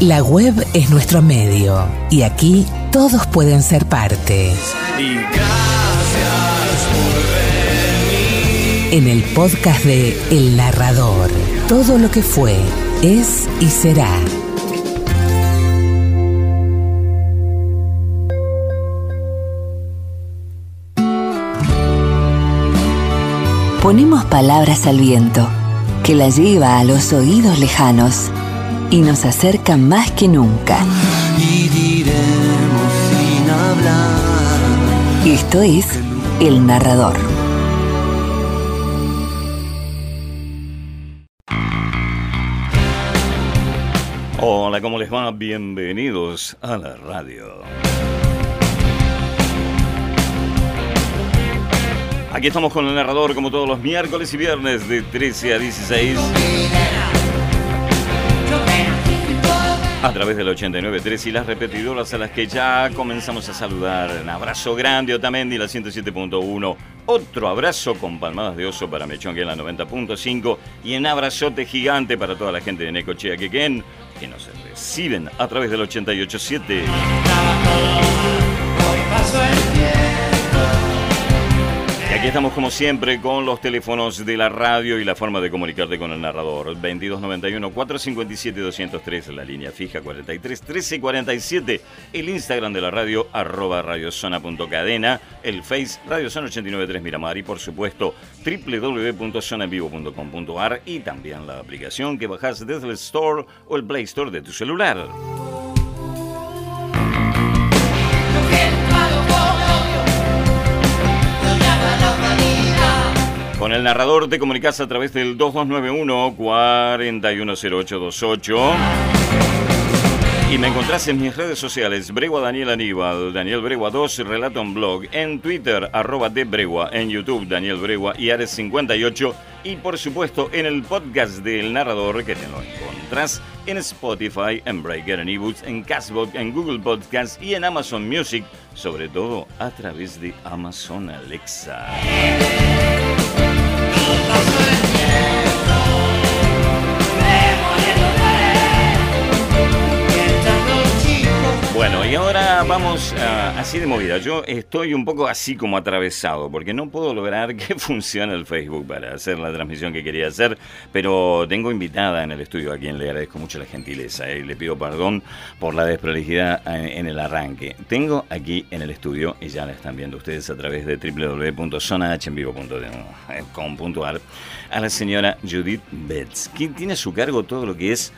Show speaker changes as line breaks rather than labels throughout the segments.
La web es nuestro medio y aquí todos pueden ser parte.
Y gracias por venir.
En el podcast de El Narrador, todo lo que fue, es y será. Ponemos palabras al viento, que la lleva a los oídos lejanos y nos acerca más que nunca.
Y diremos sin hablar.
Esto es El Narrador.
Hola, ¿cómo les va? Bienvenidos a la radio. Aquí estamos con el narrador como todos los miércoles y viernes de 13 a 16. A través del 89.3 y las repetidoras a las que ya comenzamos a saludar. Un abrazo grande, Otamendi, la 107.1. Otro abrazo con palmadas de oso para Mechón, que es la 90.5. Y un abrazote gigante para toda la gente de Necochea, Quequén, que nos reciben a través del 88.7. Aquí estamos como siempre con los teléfonos de la radio y la forma de comunicarte con el narrador. 2291-457-203, la línea fija 43 1347, el Instagram de la radio arroba radiozona.cadena, el Face Radiozona 893 Miramar y por supuesto www.zonaenvivo.com.ar y también la aplicación que bajas desde el Store o el Play Store de tu celular. Narrador te comunicas a través del 2291-410828. Y me encontrás en mis redes sociales, Bregua Daniel Aníbal, Daniel Bregua 2, Relato en Blog, en Twitter, arroba de Bregua, en YouTube, Daniel Bregua y Ares58, y por supuesto en el podcast del narrador que te lo encontrás en Spotify, en Breaker, en eBooks, en Castbox, en Google Podcasts y en Amazon Music, sobre todo a través de Amazon Alexa. Bueno, y ahora vamos a- así de movida. Yo estoy un poco así como atravesado, porque no puedo lograr que funcione el Facebook para hacer la transmisión que quería hacer, pero tengo invitada en el estudio a quien le agradezco mucho la gentileza eh, y le pido perdón por la desprolijidad en, en el arranque. Tengo aquí en el estudio, y ya la están viendo ustedes a través de www.zonahvivo.com.ar, a la señora Judith Betts, quien tiene a su cargo todo lo que es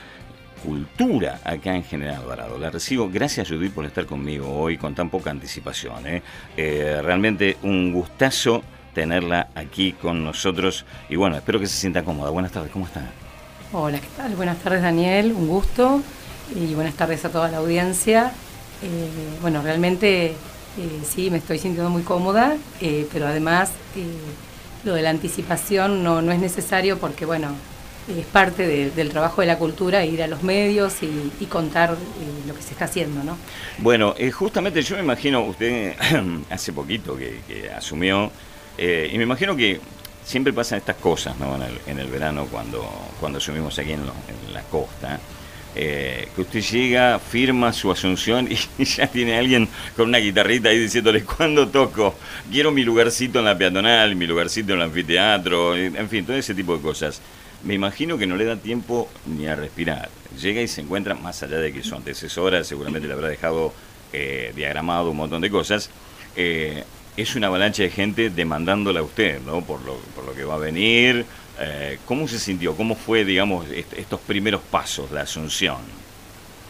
cultura acá en General Alvarado. La recibo. Gracias, Judith, por estar conmigo hoy con tan poca anticipación. ¿eh? Eh, realmente un gustazo tenerla aquí con nosotros. Y bueno, espero que se sienta cómoda. Buenas tardes, ¿cómo está?
Hola, ¿qué tal? Buenas tardes, Daniel, un gusto. Y buenas tardes a toda la audiencia. Eh, bueno, realmente sí, me estoy sintiendo muy cómoda, pero además lo de la anticipación no, no es necesario porque, bueno, es parte de- del trabajo de la cultura ir a los medios y, contar eh, lo que se está haciendo, ¿no?
Bueno, eh, justamente yo me imagino, usted hace poquito que, que asumió, eh, y me imagino que siempre pasan estas cosas ¿no? en, el, verano cuando, cuando asumimos aquí en, la costa, que usted llega, firma su asunción y ya tiene alguien con una guitarrita ahí diciéndole cuándo toco, quiero mi lugarcito en la peatonal, mi lugarcito en el anfiteatro, en fin, todo ese tipo de cosas. Me imagino que no le da tiempo ni a respirar. Llega y se encuentra, más allá de que su antecesora seguramente le habrá dejado eh, diagramado un montón de cosas, eh, es una avalancha de gente demandándola a usted, ¿no? Por lo, por lo que va a venir. Eh, ¿Cómo se sintió? ¿Cómo fue, digamos, est- estos primeros pasos, la asunción?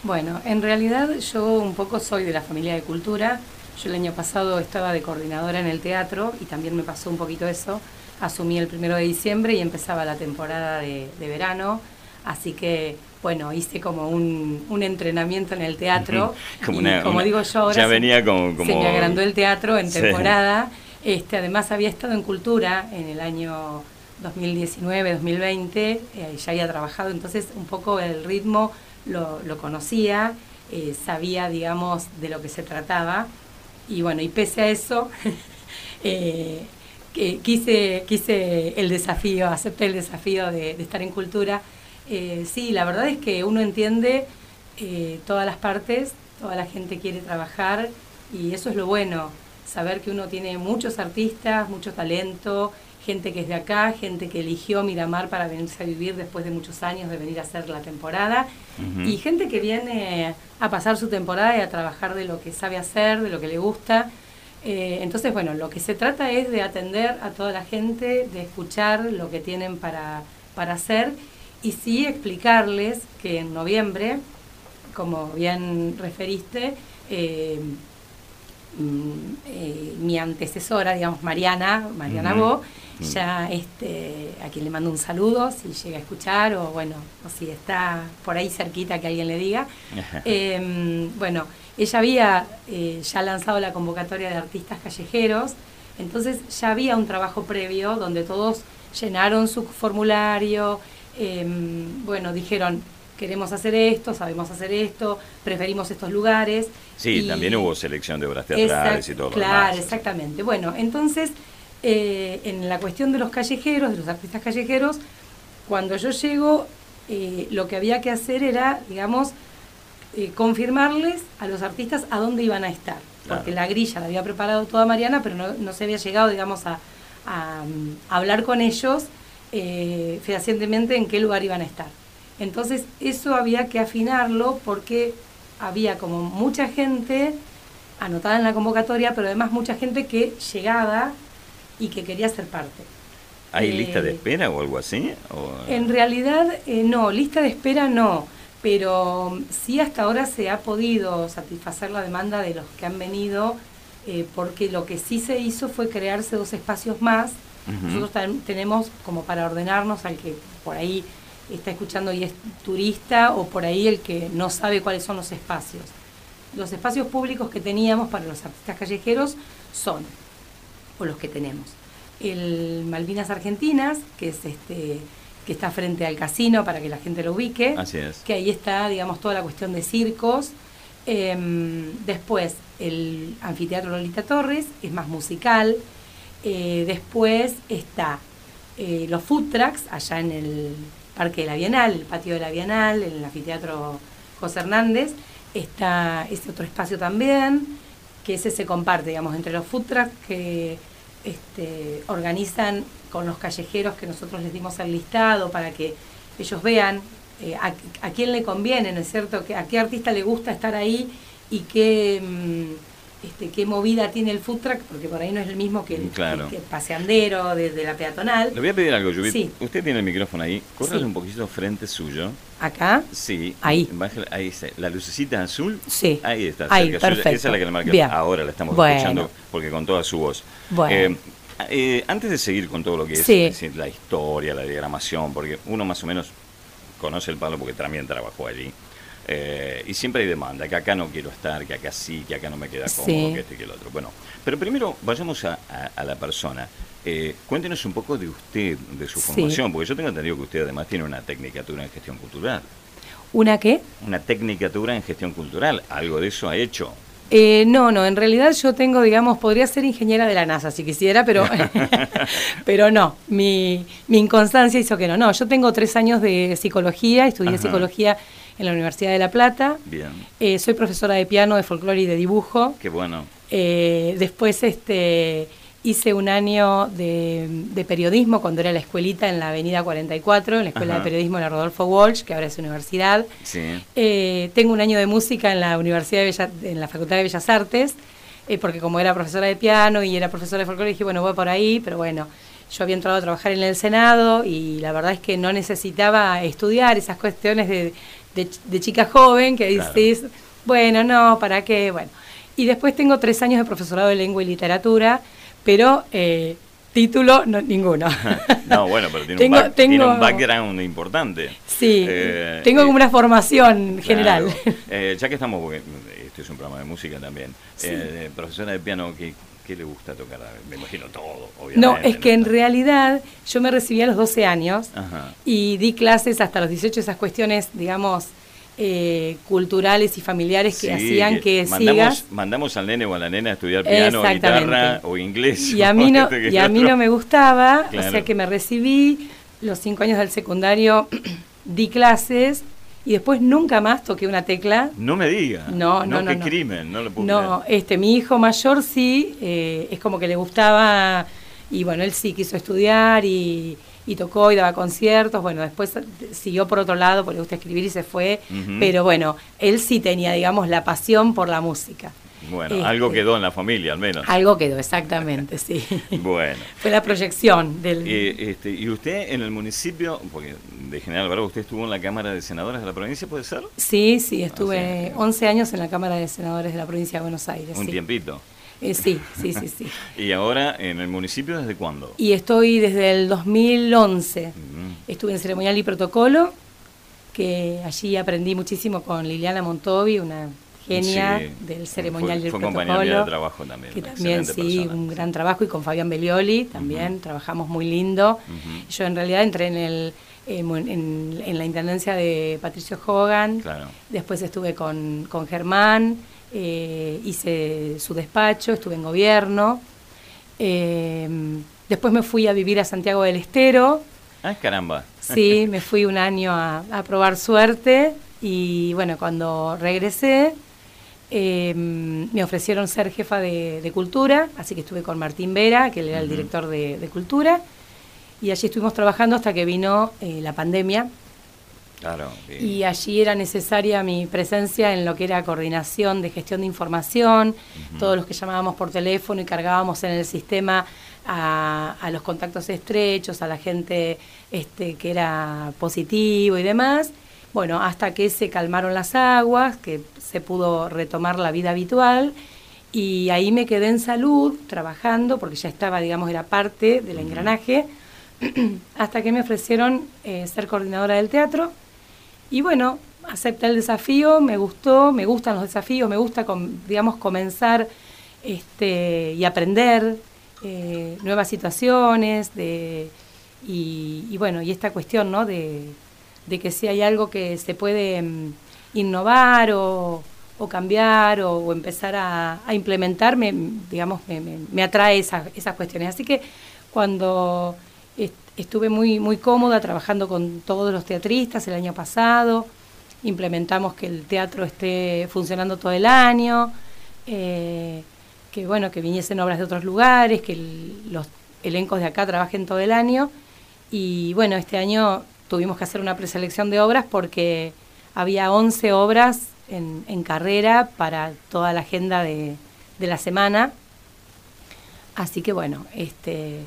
Bueno, en realidad yo un poco soy de la familia de cultura. Yo el año pasado estaba de coordinadora en el teatro y también me pasó un poquito eso. Asumí el primero de diciembre y empezaba la temporada de, de verano. Así que, bueno, hice como un, un entrenamiento en el teatro.
Como
y
una-
como
una-
digo yo ahora,
ya
se-
venía como- como-
se me agrandó el teatro en
Sí.
temporada. Este, además había estado en cultura en el año 2019, 2020, eh, ya había trabajado, entonces un poco el ritmo lo, lo conocía, eh, sabía, digamos, de lo que se trataba. Y bueno, y pese a eso, eh, que quise, quise el desafío, acepté el desafío de, de estar en cultura. Eh, sí, la verdad es que uno entiende eh, todas las partes, toda la gente quiere trabajar y eso es lo bueno, saber que uno tiene muchos artistas, mucho talento, gente que es de acá, gente que eligió Miramar para venirse a vivir después de muchos años de venir a hacer la temporada y gente que viene a pasar su temporada y a trabajar de lo que sabe hacer, de lo que le gusta. Eh, entonces, bueno, lo que se trata es de atender a toda la gente, de escuchar lo que tienen para, para hacer y sí explicarles que en noviembre, como bien referiste, eh, mm, eh, mi antecesora, digamos, Mariana, Mariana. Bo, ya este, a quien le mando un saludo, si llega a escuchar o bueno, o si está por ahí cerquita que alguien le diga. Eh, bueno, ella había eh, ya lanzado la convocatoria de artistas callejeros, entonces ya había un trabajo previo donde todos llenaron su formulario, eh, bueno, dijeron, queremos hacer esto, sabemos hacer esto, preferimos estos lugares.
Sí,
y-
también hubo selección de obras teatrales
Exact-
y todo lo
Claro,
demás.
exactamente. Bueno, entonces, eh, en la cuestión de los callejeros, de los artistas callejeros, cuando yo llego, eh, lo que había que hacer era, digamos, eh, confirmarles a los artistas a dónde iban a estar.
Claro.
Porque la grilla la había preparado toda Mariana, pero no, no se había llegado, digamos, a, a, hablar con ellos eh, fehacientemente en qué lugar iban a estar. Entonces, eso había que afinarlo porque había como mucha gente anotada en la convocatoria, pero además mucha gente que llegaba y que quería ser parte.
¿Hay
Eh,
lista de espera o algo así? ¿O-
En realidad, eh, no, lista de espera no, pero sí hasta ahora se ha podido satisfacer la demanda de los que han venido, eh, porque lo que sí se hizo fue crearse dos espacios más. Nosotros tenemos como para ordenarnos al que por ahí está escuchando y es turista o por ahí el que no sabe cuáles son los espacios. Los espacios públicos que teníamos para los artistas callejeros son, o los que tenemos, el Malvinas Argentinas, que es este que está frente al casino para que la gente lo ubique,
Así es.
que ahí está, digamos, toda la cuestión de circos. Em, después, el anfiteatro Lolita Torres, es más musical. Eh, después está eh, los food trucks, allá en el Parque de la Bienal, el patio de la Bienal, en el anfiteatro José Hernández. Está ese otro espacio también, que ese se comparte, digamos, entre los food trucks que este, organizan con los callejeros que nosotros les dimos el listado para que ellos vean eh, a, a quién le conviene, ¿no es cierto? Que, a qué artista le gusta estar ahí y qué, mm, este, qué movida tiene el food truck, porque por ahí no es el mismo que el,
Claro.
que paseandero desde la peatonal.
Le voy a pedir algo, Judith.
Sí.
Usted tiene el micrófono ahí. Córrale
Sí.
un poquito frente suyo.
Acá,
Sí.
Ahí.
Bájale- ahí está. La lucecita azul.
Sí.
Ahí está.
Ahí, perfecto.
Esa es la que le marca.
Bien.
Ahora la estamos
Bueno.
escuchando porque con toda su voz.
Bueno.
Eh, eh, antes de seguir con todo lo que es,
Sí.
es decir, la historia, la diagramación, porque uno más o menos conoce el palo porque también trabajó allí. Eh, y siempre hay demanda, que acá no quiero estar, que acá sí, que acá no me queda cómodo,
Sí.
que este y que el otro. Bueno, pero primero vayamos a, a- a la persona. Eh, cuéntenos un poco de usted, de su
Sí.
formación, porque yo tengo entendido que usted además tiene una tecnicatura en gestión cultural.
¿una qué?
Una tecnicatura en gestión cultural, algo de eso ha hecho.
Eh, no, no, en realidad yo tengo, digamos, podría ser ingeniera de la NASA si quisiera, pero, pero no, mi, mi inconstancia hizo que no. No, yo tengo tres años de psicología, estudié
Ajá.
psicología en la Universidad de La Plata,
Bien,
eh, soy profesora de piano, de folclore y de dibujo.
qué bueno.
Eh, después este, hice un año de, de periodismo cuando era la escuelita en la Avenida 44, en la Escuela
Ajá.
de Periodismo de la Rodolfo Walsh, que ahora es universidad.
Sí.
Eh, tengo un año de música en la Universidad de Bella- en la Facultad de Bellas Artes, eh, porque como era profesora de piano y era profesora de folclore, dije, bueno, voy por ahí, pero bueno, yo había entrado a trabajar en el Senado y la verdad es que no necesitaba estudiar esas cuestiones de, de, de chica joven que
Claro.
dices, bueno, no, ¿para qué? Bueno. Y después tengo tres años de profesorado de lengua y literatura, pero eh, título no, ninguno.
No, bueno, pero tiene,
Tengo-
un, back- tiene
tengo-
un background importante.
Sí,
Eh,
tengo
eh,
como una formación general.
Claro. Ya que estamos, porque este es un programa de música también,
Sí.
profesora de piano, ¿qué, qué le gusta tocar? Me imagino todo, obviamente.
No, es que en realidad yo me recibí a los 12 años
Ajá.
y di clases hasta los 18, esas cuestiones, digamos, eh, culturales y familiares que
Sí,
hacían que,
mandamos,
sigas.
mandamos al nene o a la nena a estudiar piano, guitarra o inglés.
Y a mí no,
Este
y a mí no me gustaba, o sea que me recibí, los cinco años del secundario di clases y después nunca más toqué una tecla.
No me diga.
No, no, no.
qué
no.
crimen, no lo puedo
No,
creer.
este, mi hijo mayor sí, eh, es como que le gustaba, y bueno, él sí quiso estudiar y, y tocó y daba conciertos, bueno, después siguió por otro lado, porque le gusta escribir y se fue, pero bueno, él sí tenía, digamos, la pasión por la música.
Bueno,
Este,
algo quedó en la familia, al menos.
Algo quedó, exactamente, sí.
Bueno.
Fue la proyección del...
Eh, este, y usted en el municipio, porque de General Bravo usted estuvo en la Cámara de Senadores de la provincia, ¿puede ser?
Sí, sí, estuve
Ah, sí.
11 años en la Cámara de Senadores de la provincia de Buenos Aires.
Un
sí.
tiempito.
Eh, sí, sí, sí, sí.
¿Y ahora en el municipio desde cuándo?
Y estoy desde el 2011.
Mm.
Estuve en ceremonial y protocolo, que allí aprendí muchísimo con Liliana Montovi, una genia
Sí.
del ceremonial
Fue-
el
fue mía
protocolo.
de trabajo también,
Que también, sí,
persona,
un gran trabajo. Y con Fabián Belioli también, trabajamos muy lindo. Yo en realidad entré en, el, en, en- en la intendencia de Patricio Hogan.
Claro.
Después estuve con, con Germán, eh, hice su despacho, estuve en gobierno. Eh, después me fui a vivir a Santiago del Estero.
Ah, caramba.
Sí, me fui un año a, a probar suerte y bueno, cuando regresé eh, me ofrecieron ser jefa de, de cultura, así que estuve con Martín Vera, que él era el director de, de cultura, y allí estuvimos trabajando hasta que vino eh, la pandemia
Claro.
y allí era necesaria mi presencia en lo que era coordinación de gestión de información, todos los que llamábamos por teléfono y cargábamos en el sistema a, a los contactos estrechos, a la gente este, que era positivo y demás. Bueno, hasta que se calmaron las aguas, que se pudo retomar la vida habitual. Y ahí me quedé en salud, trabajando, porque ya estaba, digamos, era parte del engranaje, hasta que me ofrecieron eh, ser coordinadora del teatro. Y bueno, acepté el desafío, me gustó, me gustan los desafíos, me gusta, digamos, comenzar este, y aprender eh, nuevas situaciones, de, y, y bueno, y esta cuestión, ¿no? De, de que si hay algo que se puede mm, innovar o, cambiar o, empezar a, implementar, me, digamos, me, atrae esas, cuestiones. Así que cuando est- estuve muy, muy cómoda trabajando con todos los teatristas el año pasado, implementamos que el teatro esté funcionando todo el año, eh, que bueno, que viniesen obras de otros lugares, que los elencos de acá trabajen todo el año. Y bueno, este año tuvimos que hacer una preselección de obras porque había 11 obras en, en carrera para toda la agenda de, de la semana. Así que bueno, este,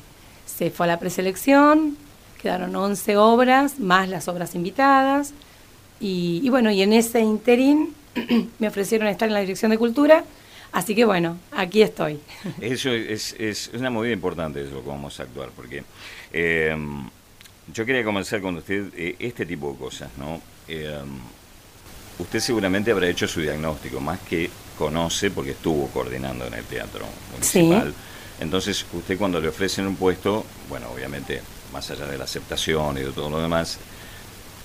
se fue a la preselección, quedaron 11 obras, más las obras invitadas. Y, bueno, y en ese interín me ofrecieron estar en la Dirección de Cultura, así que bueno, aquí estoy.
Eso es, es una movida importante eso, cómo vamos a actuar, porque eh, yo quería comenzar con usted eh, este tipo de cosas, ¿no? Eh, usted seguramente habrá hecho su diagnóstico, más que conoce, porque estuvo coordinando en el teatro municipal. Entonces, usted cuando le ofrecen un puesto, bueno, obviamente, más allá de la aceptación y de todo lo demás,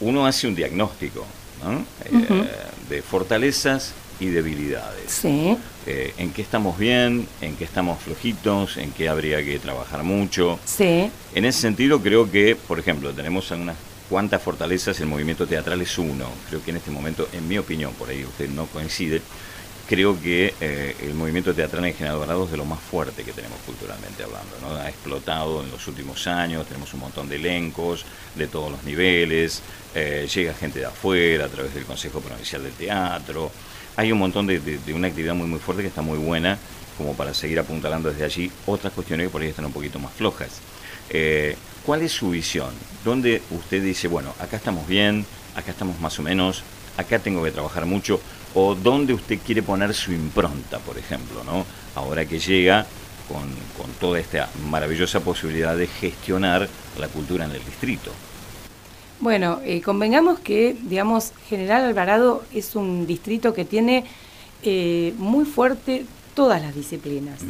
uno hace un diagnóstico, ¿no? Eh, de fortalezas y debilidades
Sí,
eh, en qué estamos bien, en qué estamos flojitos, en qué habría que trabajar mucho.
sí,
En ese sentido creo que, por ejemplo, tenemos unas cuantas fortalezas, el movimiento teatral es uno. Creo que en este momento, en mi opinión, por ahí usted no coincide, creo que eh, el movimiento teatral en General Dorado es de lo más fuerte que tenemos culturalmente hablando. ¿no? Ha explotado en los últimos años, tenemos un montón de elencos de todos los niveles, eh, llega gente de afuera a través del Consejo Provincial del Teatro. Hay un montón de, una actividad muy muy fuerte que está muy buena como para seguir apuntalando desde allí otras cuestiones que por ahí están un poquito más flojas. Eh, ¿Cuál es su visión? ¿Dónde usted dice, bueno, acá estamos bien, acá estamos más o menos, acá tengo que trabajar mucho? ¿O dónde usted quiere poner su impronta, por ejemplo, ¿no? ahora que llega con, con toda esta maravillosa posibilidad de gestionar la cultura en el distrito?
Bueno, eh, convengamos que, digamos, General Alvarado es un distrito que tiene eh, muy fuerte todas las disciplinas.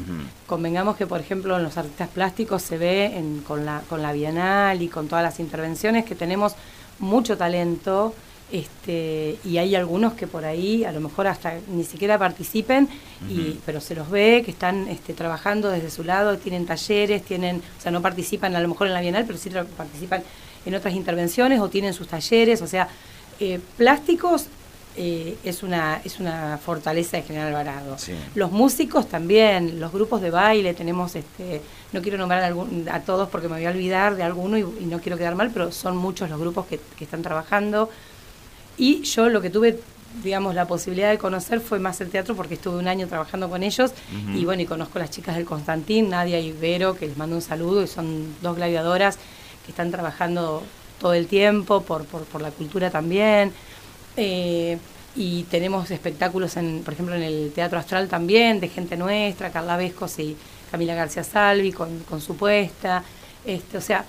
Convengamos que, por ejemplo, en los artistas plásticos se ve en- con, la, con la Bienal y con todas las intervenciones que tenemos mucho talento este, y hay algunos que por ahí a lo mejor hasta ni siquiera participen, y, pero se los ve que están este, trabajando desde su lado, tienen talleres, tienen, o sea, no participan a lo mejor en la Bienal, pero sí participan en otras intervenciones o tienen sus talleres, o sea, eh, plásticos eh, es, una, es una fortaleza de General Alvarado.
Sí.
Los músicos también, los grupos de baile, tenemos, este, no quiero nombrar a, algún- a todos porque me voy a olvidar de alguno y, y no quiero quedar mal, pero son muchos los grupos que, que están trabajando. Y yo lo que tuve, digamos, la posibilidad de conocer fue más el teatro porque estuve un año trabajando con ellos
Ujú.
y bueno, y conozco a las chicas del Constantín, Nadia y Vero, que les mando un saludo y son dos gladiadoras que están trabajando todo el tiempo por, por, por la cultura también. Eh, y tenemos espectáculos, en, por ejemplo, en el Teatro Astral también, de gente nuestra, Carla Vescos y Camila García Salvi con, con su puesta. Este, o sea,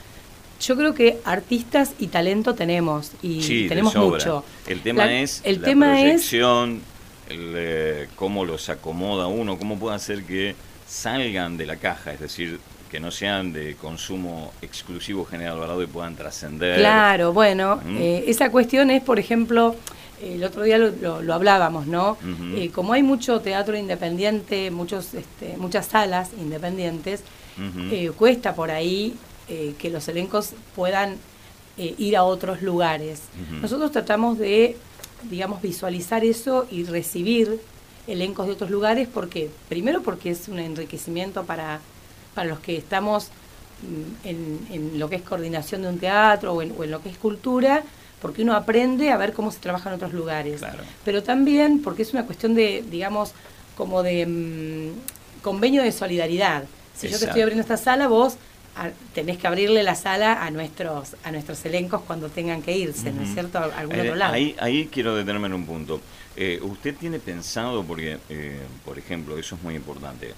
yo creo que artistas y talento tenemos y
Sí,
tenemos mucho.
El tema
La-
es
el
la
tema es
proyección, el, eh, cómo los acomoda uno, cómo puede hacer que salgan de la caja, es decir, que no sean de consumo exclusivo General Alvarado y puedan trascender.
Claro, bueno, eh, esa cuestión es, por ejemplo, el otro día lo, lo- lo hablábamos, ¿no? Eh, como hay mucho teatro independiente, muchos, este, muchas salas independientes, eh, cuesta por ahí que los elencos puedan ir a otros lugares. Nosotros tratamos de, digamos, visualizar eso y recibir elencos de otros lugares porque, primero porque es un enriquecimiento para, para los que estamos mm, en, en lo que es coordinación de un teatro o en, o en lo que es cultura, porque uno aprende a ver cómo se trabaja en otros lugares.
Claro.
Pero también porque es una cuestión de, digamos, como de mm, convenio de solidaridad. Si yo te estoy abriendo esta sala, vos a- tenés que abrirle la sala a nuestros a nuestros elencos cuando tengan que irse, ¿no es cierto? A algún
Eh,
otro lado.
Ahí, ahí quiero detenerme en un punto. Eh, ¿Usted tiene pensado, porque, eh, por ejemplo, eso es muy importante,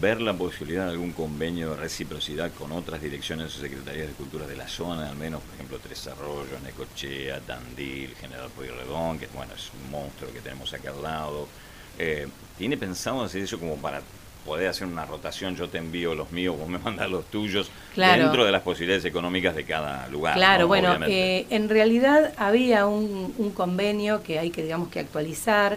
ver la posibilidad de algún convenio de reciprocidad con otras direcciones o secretarías de cultura de la zona, al menos, por ejemplo, Tres Arroyos, Necochea, Tandil, General Pueyrredón, que bueno, es un monstruo que tenemos acá al lado. Eh, ¿Tiene pensado hacer eso como para poder hacer una rotación? Yo te envío los míos, vos me mandás los tuyos,
Claro.
dentro de las posibilidades económicas de cada lugar.
Claro,
¿no?
bueno, eh, en realidad había un, un convenio que hay que, digamos, que actualizar.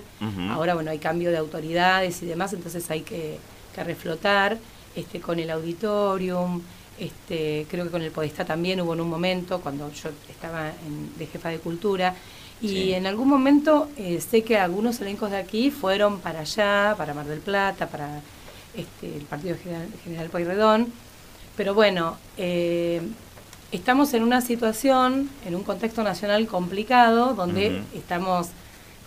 Ahora, bueno, hay cambio de autoridades y demás, entonces hay que, que reflotar este, con el auditorium. Este, creo que con el Podestá también hubo en un momento, cuando yo estaba en- de jefa de cultura. Y
Sí.
en algún momento eh, sé que algunos elencos de aquí fueron para allá, para Mar del Plata, para este, el Partido General, General Pueyrredón. Pero bueno, eh, estamos en una situación, en un contexto nacional complicado, donde estamos,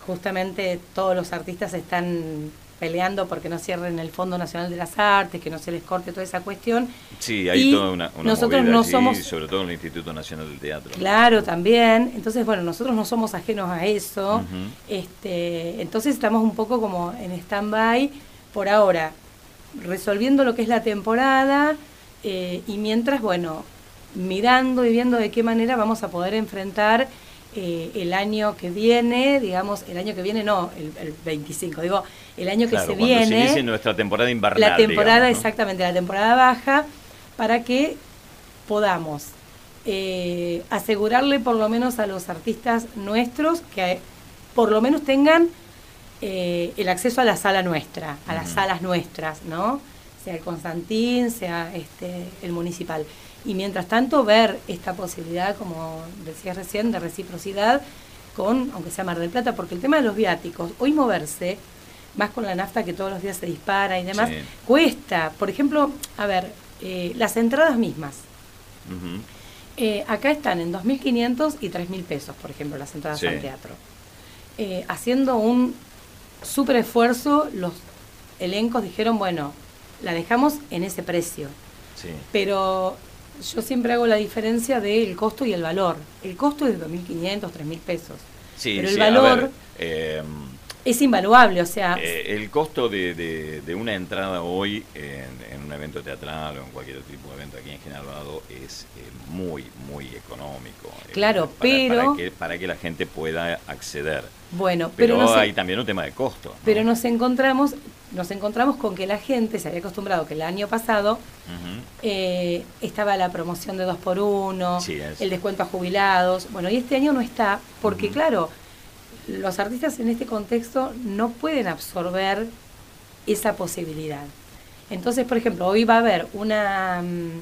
justamente todos los artistas están peleando porque no cierren el Fondo Nacional de las Artes, que no se les corte toda esa cuestión.
Sí, hay
Y
toda una, una
nosotros
movida
no
allí,
somos-
sobre todo en el Instituto Nacional del Teatro.
Claro, también. Entonces, bueno, nosotros no somos ajenos a eso. Este, entonces estamos un poco como en stand-by por ahora, resolviendo lo que es la temporada eh, y mientras, bueno, mirando y viendo de qué manera vamos a poder enfrentar eh, el año que viene, digamos, el año que viene no, el, el 25, digo, el año que se
cuando se
viene.
inicie nuestra temporada invernal.
La temporada,
digamos, ¿no?
exactamente, la temporada baja, para que podamos eh, asegurarle por lo menos a los artistas nuestros que por lo menos tengan eh, el acceso a la sala nuestra, a las salas nuestras, ¿no? Sea el Constantín, sea este, el municipal. Y mientras tanto ver esta posibilidad, como decías recién, de reciprocidad con, aunque sea Mar del Plata, porque el tema de los viáticos, hoy moverse, más con la nafta que todos los días se dispara y demás,
Sí.
cuesta. Por ejemplo, a ver, eh, las entradas mismas. Eh, acá están en 2.500 y 3.000 pesos, por ejemplo, las entradas
Sí.
al teatro. Eh, haciendo un súper esfuerzo, los elencos dijeron, bueno, la dejamos en ese precio.
Sí.
Pero yo siempre hago la diferencia del costo y el valor. El costo es de 2.500, 3.000 pesos.
Sí,
Pero el
sí, a
valor
ver, eh,
es invaluable, o sea,
eh, el costo de, de- de una entrada hoy en, en un evento teatral o en cualquier otro tipo de evento aquí en General Alvarado es eh, muy, muy económico. eh,
Claro,
para-
pero-
Para que, para que la gente pueda acceder.
bueno,
Pero,
pero,
hay también un tema de costo. ¿no?
pero nos encontramos, nos encontramos con que la gente se había acostumbrado que el año pasado eh, estaba la promoción de dos por uno,
Sí, es.
el descuento a jubilados. Bueno, y este año no está, porque claro, los artistas en este contexto no pueden absorber esa posibilidad. Entonces, por ejemplo, hoy va a haber una mm,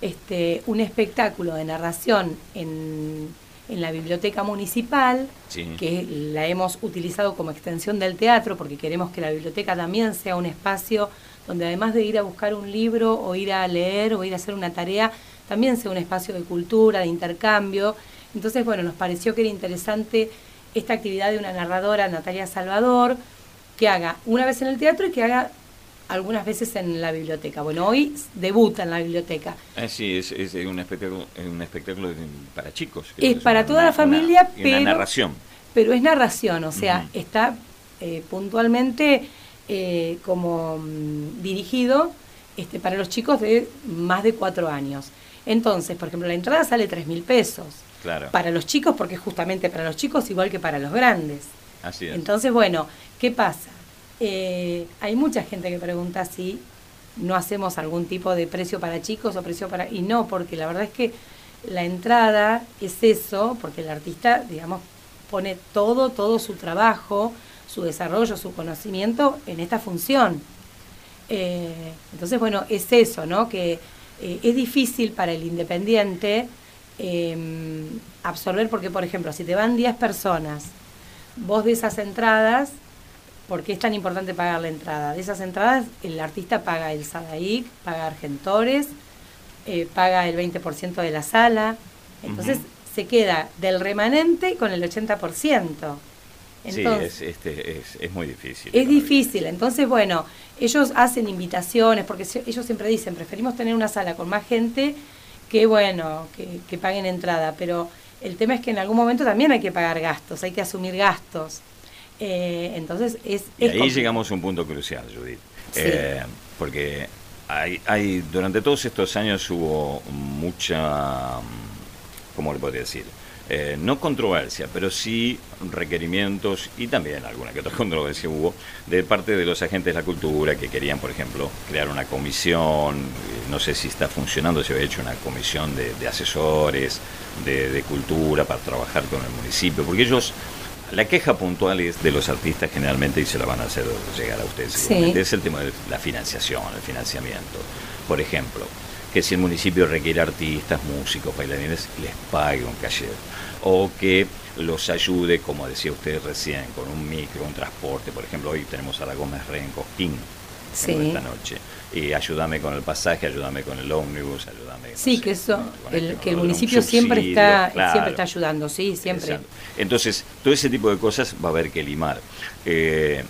este, un espectáculo de narración en, en la biblioteca municipal,
Sí.
que la hemos utilizado como extensión del teatro, porque queremos que la biblioteca también sea un espacio donde además de ir a buscar un libro o ir a leer o ir a hacer una tarea, también sea un espacio de cultura, de intercambio. Entonces, bueno, nos pareció que era interesante esta actividad de una narradora, Natalia Salvador, que haga una vez en el teatro y que haga algunas veces en la biblioteca. Bueno, hoy debuta en la biblioteca.
Ah, sí, es, es un espectáculo, es un espectáculo para chicos.
Es para toda la familia,
una-
pero-
Una narración.
pero es narración, o sea, está eh, puntualmente eh, como mm, dirigido este, para los chicos de más de cuatro años. Entonces, por ejemplo, la entrada sale tres mil pesos.
Claro.
Para los chicos, porque es justamente para los chicos igual que para los grandes.
Así es.
Entonces, bueno, ¿qué pasa? Eh, hay mucha gente que pregunta si no hacemos algún tipo de precio para chicos o precio para... Y no, porque la verdad es que la entrada es eso, porque el artista, digamos, pone todo, todo su trabajo, su desarrollo, su conocimiento en esta función. Eh, entonces, bueno, es eso, ¿no? Que eh, es difícil para el independiente eh, absorber, porque, por ejemplo, si te van 10 personas, vos de esas entradas, ¿por qué es tan importante pagar la entrada? De esas entradas, el artista paga el SADAIC, paga Argentores, eh, paga el 20% de la sala, entonces se queda del remanente con el 80%.
sí,
Entonces,
es, este, es, es muy difícil.
es difícil, entonces bueno, ellos hacen invitaciones, porque ellos siempre dicen, preferimos tener una sala con más gente que bueno, que, que paguen entrada, pero el tema es que en algún momento también hay que pagar gastos, hay que asumir gastos. Eh, entonces es...
Y ahí llegamos a un punto crucial, Judith.
Sí.
Eh, porque hay, hay, durante todos estos años hubo mucha, ¿cómo le podría decir? Eh, no controversia, pero sí requerimientos y también alguna que otra controversia hubo de parte de los agentes de la cultura que querían, por ejemplo, crear una comisión, eh, no sé si está funcionando, se había hecho una comisión de, de asesores de, de cultura para trabajar con el municipio, porque ellos la queja puntual es de los artistas generalmente, y se la van a hacer llegar a ustedes
Sí.
es el tema de la financiación, el financiamiento. Por ejemplo, que si el municipio requiere artistas, músicos, bailarines, les pague un calle. O que los ayude, como decía usted recién, con un micro, un transporte. Por ejemplo, hoy tenemos a la Gómez Rey en Cosquín
Sí.
esta noche. Y ayúdame con el pasaje, ayúdame con el ómnibus, ayúdame. no
Sí,
sé,
que eso,
con
el, que el municipio siempre está,
claro.
siempre está ayudando, sí, siempre.
Exacto. Entonces, todo ese tipo de cosas va a haber que limar. Eh,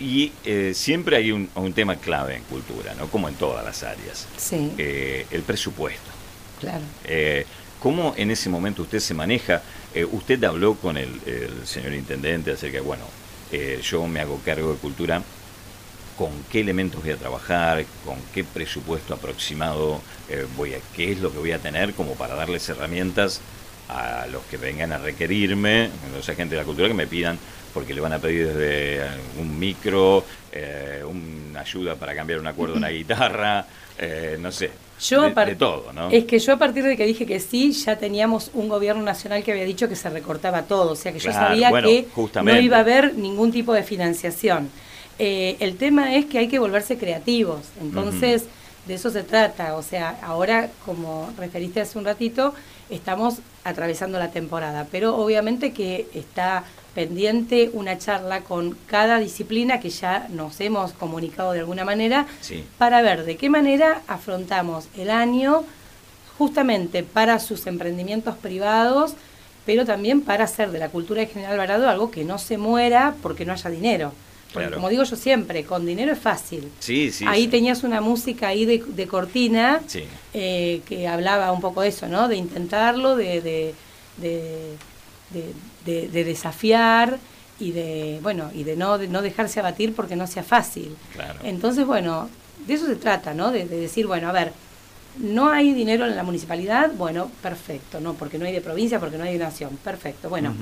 y eh, siempre hay un, un tema clave en cultura, ¿no? Como en todas las áreas.
Sí,
Eh, el presupuesto.
claro.
Eh, ¿Cómo en ese momento usted se maneja? Eh, usted habló con el, el señor intendente acerca de, bueno, yo me hago cargo de cultura, ¿con qué elementos voy a trabajar? ¿Con qué presupuesto aproximado voy a, qué es lo que voy a tener como para darles herramientas a los que vengan a requerirme, los agentes de la cultura que me pidan, porque le van a pedir desde un micro, eh, una ayuda para cambiar una cuerda de una guitarra, eh, no sé,
Yo
de, de todo, ¿no?
Es que yo a partir de que dije que sí, ya teníamos un gobierno nacional que había dicho que se recortaba todo. O sea que yo sabía
bueno,
que
justamente.
no iba a haber ningún tipo de financiación. Eh, el tema es que hay que volverse creativos. Entonces, de eso se trata. O sea, ahora, como referiste hace un ratito, estamos atravesando la temporada. Pero obviamente que está pendiente una charla con cada disciplina que ya nos hemos comunicado de alguna manera
Sí.
para ver de qué manera afrontamos el año justamente para sus emprendimientos privados, pero también para hacer de la cultura de General Alvarado algo que no se muera porque no haya dinero. Porque
Claro.
como digo yo siempre, con dinero es fácil.
Sí, sí.
ahí
sí.
tenías una música ahí de, de cortina
Sí.
eh, que hablaba un poco de eso, ¿no? De intentarlo, de, de, de, de- de- de desafiar y de, bueno, y de no, de no dejarse abatir porque no sea fácil.
Claro.
Entonces, bueno, de eso se trata, ¿no? De, de decir, bueno, a ver, no hay dinero en la municipalidad, bueno, perfecto, no, porque no hay de provincia, porque no hay de nación, perfecto, bueno,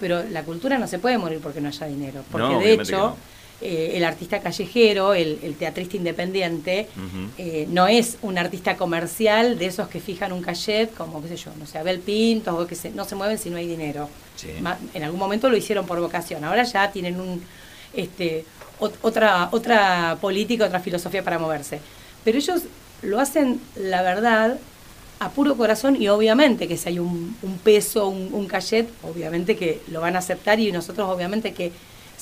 pero la cultura no se puede morir porque no haya dinero, porque
No,
de hecho eh, el artista callejero, el, el teatrista independiente, eh, no es un artista comercial de esos que fijan un cachet, como, qué sé yo, no sé, Abel Pintos, o que se, no se mueven si no hay dinero.
Sí.
En algún momento lo hicieron por vocación, ahora ya tienen un este ot- otra otra política, otra filosofía para moverse. Pero ellos lo hacen, la verdad, a puro corazón y obviamente que si hay un, un peso, un, un cachet, obviamente que lo van a aceptar y nosotros obviamente que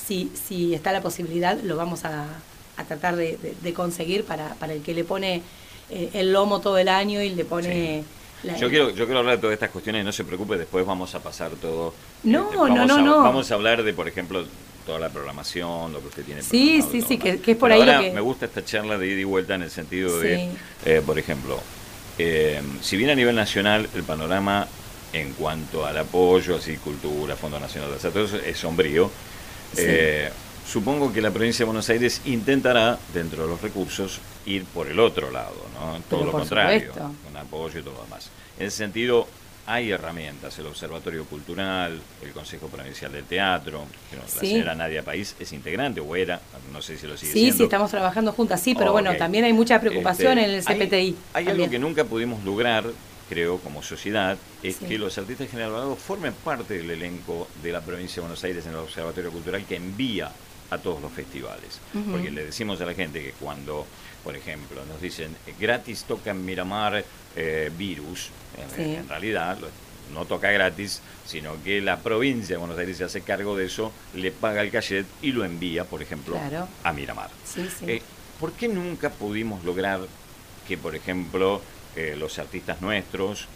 si, si está la posibilidad lo vamos a, a tratar de, de- de conseguir para, para el que le pone eh, el lomo todo el año y le pone... la-
Yo quiero, yo quiero hablar de todas estas cuestiones, no se preocupe, después vamos a pasar todo.
No,
este,
no,
vamos
no,
a-
no.
Vamos a hablar de, por ejemplo, toda la programación, lo que usted tiene.
Sí, sí, sí, que- es por
Pero
ahí lo
ahora
que-
Me gusta esta charla de ida y vuelta en el sentido de, eh, por ejemplo, eh, si bien a nivel nacional el panorama en cuanto al apoyo, así, cultura, Fondo Nacional de todo eso es sombrío,
Sí.
eh, supongo que la provincia de Buenos Aires intentará, dentro de los recursos, ir por el otro lado, ¿no? Todo lo contrario,
supuesto.
con apoyo y todo lo demás. En ese sentido, hay herramientas, el Observatorio Cultural, el Consejo Provincial del Teatro, que no, la
Sí.
señora Nadia País es integrante, o era, no sé si lo sigue
Sí,
siendo.
sí, estamos trabajando juntas, sí, pero bueno,
Ok.
también hay mucha preocupación
Este,
en el
hay-
CPTI.
Hay, algo
también.
que nunca pudimos lograr, creo, como sociedad, es
Sí.
que los artistas Alvarado formen parte del elenco de la provincia de Buenos Aires en el Observatorio Cultural que envía a todos los festivales. Porque le decimos a la gente que cuando, por ejemplo, nos dicen gratis toca en Miramar eh, Virus, en,
Sí.
en realidad no toca gratis, sino que la provincia de Buenos Aires se hace cargo de eso, le paga el cachet y lo envía, por ejemplo,
Claro.
a Miramar.
Sí, sí.
Eh, ¿Por qué nunca pudimos lograr que, por ejemplo, eh, los artistas nuestros,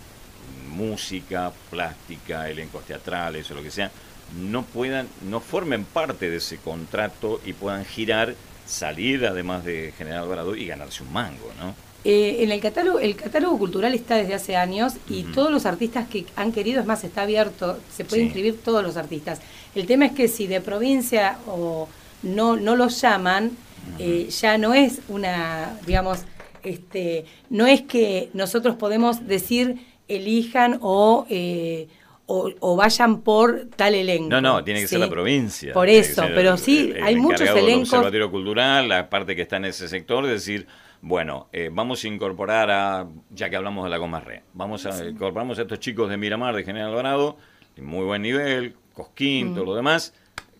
música, plástica, elencos teatrales o lo que sea, no puedan, no formen parte de ese contrato y puedan girar, salir además de General Alvarado y ganarse un mango, ¿no?
Eh, en el catálogo, el catálogo cultural está desde hace años y todos los artistas que han querido, es más, está abierto, se pueden
Sí.
inscribir todos los artistas. El tema es que si de provincia o no, no los llaman, eh, ya no es una, digamos, este, no es que nosotros podemos decir elijan o, eh, o, o vayan por tal elenco.
No, no, tiene que ser
Sí.
la provincia.
Por eso,
ser
pero
el-
sí,
el- el
hay muchos elencos.
Observatorio Cultural, la parte que está en ese sector, de decir, bueno, eh, vamos a incorporar a, ya que hablamos de la Gomarre, vamos a incorporamos a estos chicos de Miramar, de General Alvarado, de muy buen nivel, Cosquín,
Mm.
todo lo demás,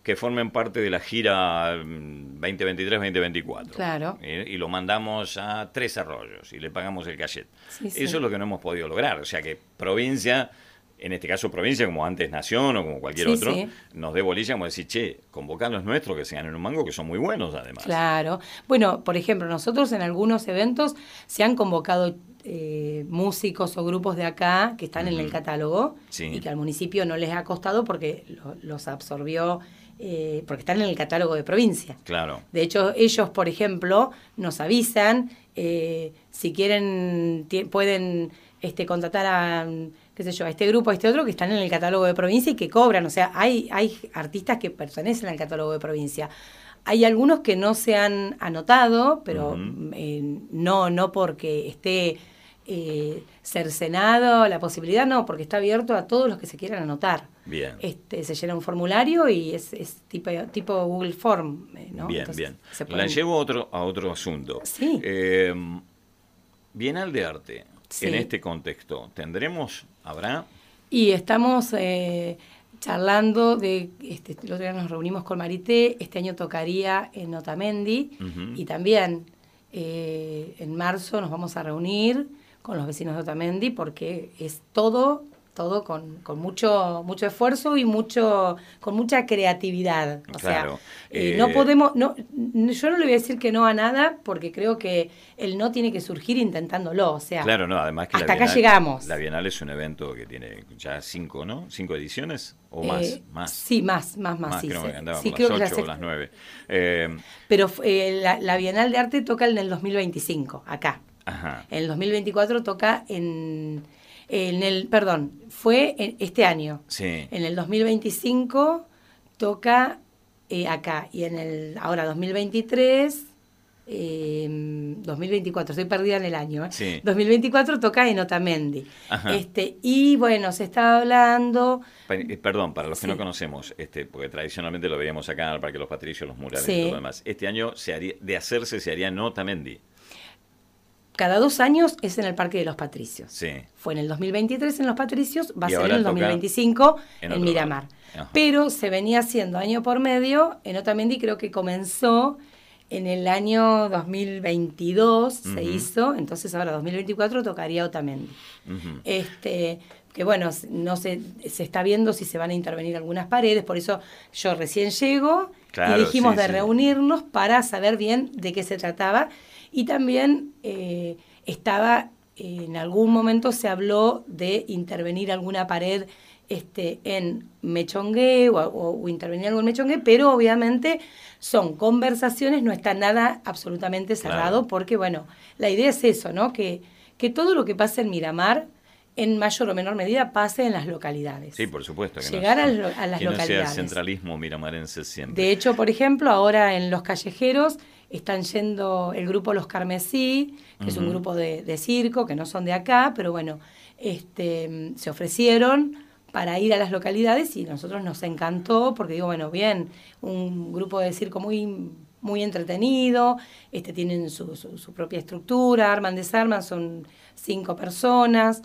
que formen parte de la gira mm, 2023-2024.
Claro.
Eh, y lo mandamos a Tres Arroyos y le pagamos el cachet.
Sí, sí.
Eso es lo que no hemos podido lograr. O sea que provincia, en este caso provincia como antes Nación o como cualquier
Sí,
otro, nos dé bolilla como decir, che, convocar los nuestros que se ganen un mango, que son muy buenos además.
Claro. Bueno, por ejemplo, nosotros en algunos eventos se han convocado eh, músicos o grupos de acá que están en el catálogo y que al municipio no les ha costado porque lo- los absorbió, eh, porque están en el catálogo de provincia.
Claro.
De hecho, ellos, por ejemplo, nos avisan eh, si quieren, pueden este, contratar a, qué sé yo, a este grupo, a este otro, que están en el catálogo de provincia y que cobran. O sea, hay, hay artistas que pertenecen al catálogo de provincia. Hay algunos que no se han anotado, pero eh, no, no porque esté eh, cercenado la posibilidad, no, porque está abierto a todos los que se quieran anotar.
Bien.
Este, se llena un formulario y es, es tipo, tipo Google Form. eh, ¿no?
Bien,
Entonces,
bien.
se
La
pueden-
llevo a otro, a otro asunto.
Sí.
Eh, Bienal de Arte,
Sí.
en este contexto, ¿tendremos, habrá?
Y estamos eh, charlando de, este, el otro día nos reunimos con Marité, este año tocaría en Otamendi
Ujú.
y también eh, en marzo nos vamos a reunir con los vecinos de Otamendi porque es todo todo con, con mucho mucho esfuerzo y mucho con mucha creatividad o
Claro.
sea eh, no podemos no yo no le voy a decir que no a nada porque creo que el no tiene que surgir intentándolo o sea
Claro, no, además que la
hasta acá
Bienal-
llegamos
La Bienal es un evento que tiene ya cinco, ¿no? ¿Cinco ediciones? ¿O más?
Eh,
más.
Sí, más, más, más.
Más,
sí,
creo
sí.
que andaba
Sí,
las
que la
ocho o las nueve. Eh,
Pero eh, la, la Bienal de Arte toca en el 2025, acá.
Ajá.
En el 2024 toca en, en el, perdón, fue en este año.
Sí.
En el 2025 toca eh, acá y en el ahora 2023 eh, 2024, estoy perdida en el año. ¿eh?
Sí.
2024 toca en Otamendi.
Ajá.
Este, y bueno, se está hablando
eh, Perdón, para los que
Sí.
no conocemos, este, porque tradicionalmente lo veíamos acá para que los patricios, los murales
Sí.
y todo lo demás. Este año se haría, de hacerse se haría en Otamendi.
Cada dos años es en el Parque de los Patricios.
Sí.
Fue en el 2023 en Los Patricios, va a ser en el
toca
2025
en
Miramar. Pero se venía haciendo año por medio en Otamendi, creo que comenzó en el año 2022 se hizo, entonces ahora 2024 tocaría Otamendi. Este, que bueno, no se, se está viendo si se van a intervenir algunas paredes, por eso yo recién llego
Claro,
y dijimos
sí,
de
sí.
reunirnos para saber bien de qué se trataba. Y también eh, estaba, eh, en algún momento se habló de intervenir alguna pared este, en Mechongué o, o- o intervenir algo en Mechongué, pero obviamente son conversaciones, no está nada absolutamente cerrado,
Claro.
porque bueno, la idea es eso, ¿no? Que, que todo lo que pasa en Miramar, en mayor o menor medida, pase en las localidades.
Sí, por supuesto. Que
Llegar
no,
a lo- a las
que no sea
localidades.
el centralismo miramarense siempre.
De hecho, por ejemplo, ahora en Los Callejeros están yendo el grupo Los Carmesí, que es un grupo de, de circo, que no son de acá, pero bueno, este, se ofrecieron para ir a las localidades y a nosotros nos encantó porque digo, bueno, bien, un grupo de circo muy muy entretenido, este, tienen su, su, su propia estructura, arman, desarman, son cinco personas,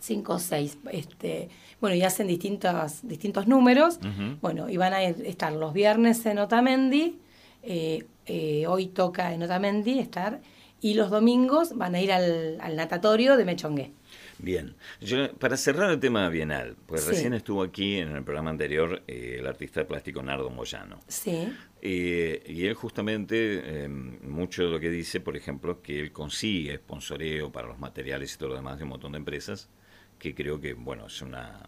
cinco o seis, este, bueno, y hacen distintos, distintos números. Bueno, y van a estar los viernes en Otamendi, eh, eh, hoy toca en Otamendi estar, y los domingos van a ir al, al natatorio de Mechongué.
Bien, Yo, para cerrar el tema bienal, pues
Sí.
recién estuvo aquí en el programa anterior eh, el artista plástico Nardo Moyano.
Sí,
Eh, y él justamente, eh, mucho de lo que dice, por ejemplo, que él consigue sponsoreo para los materiales y todo lo demás de un montón de empresas, que creo que, bueno, es una,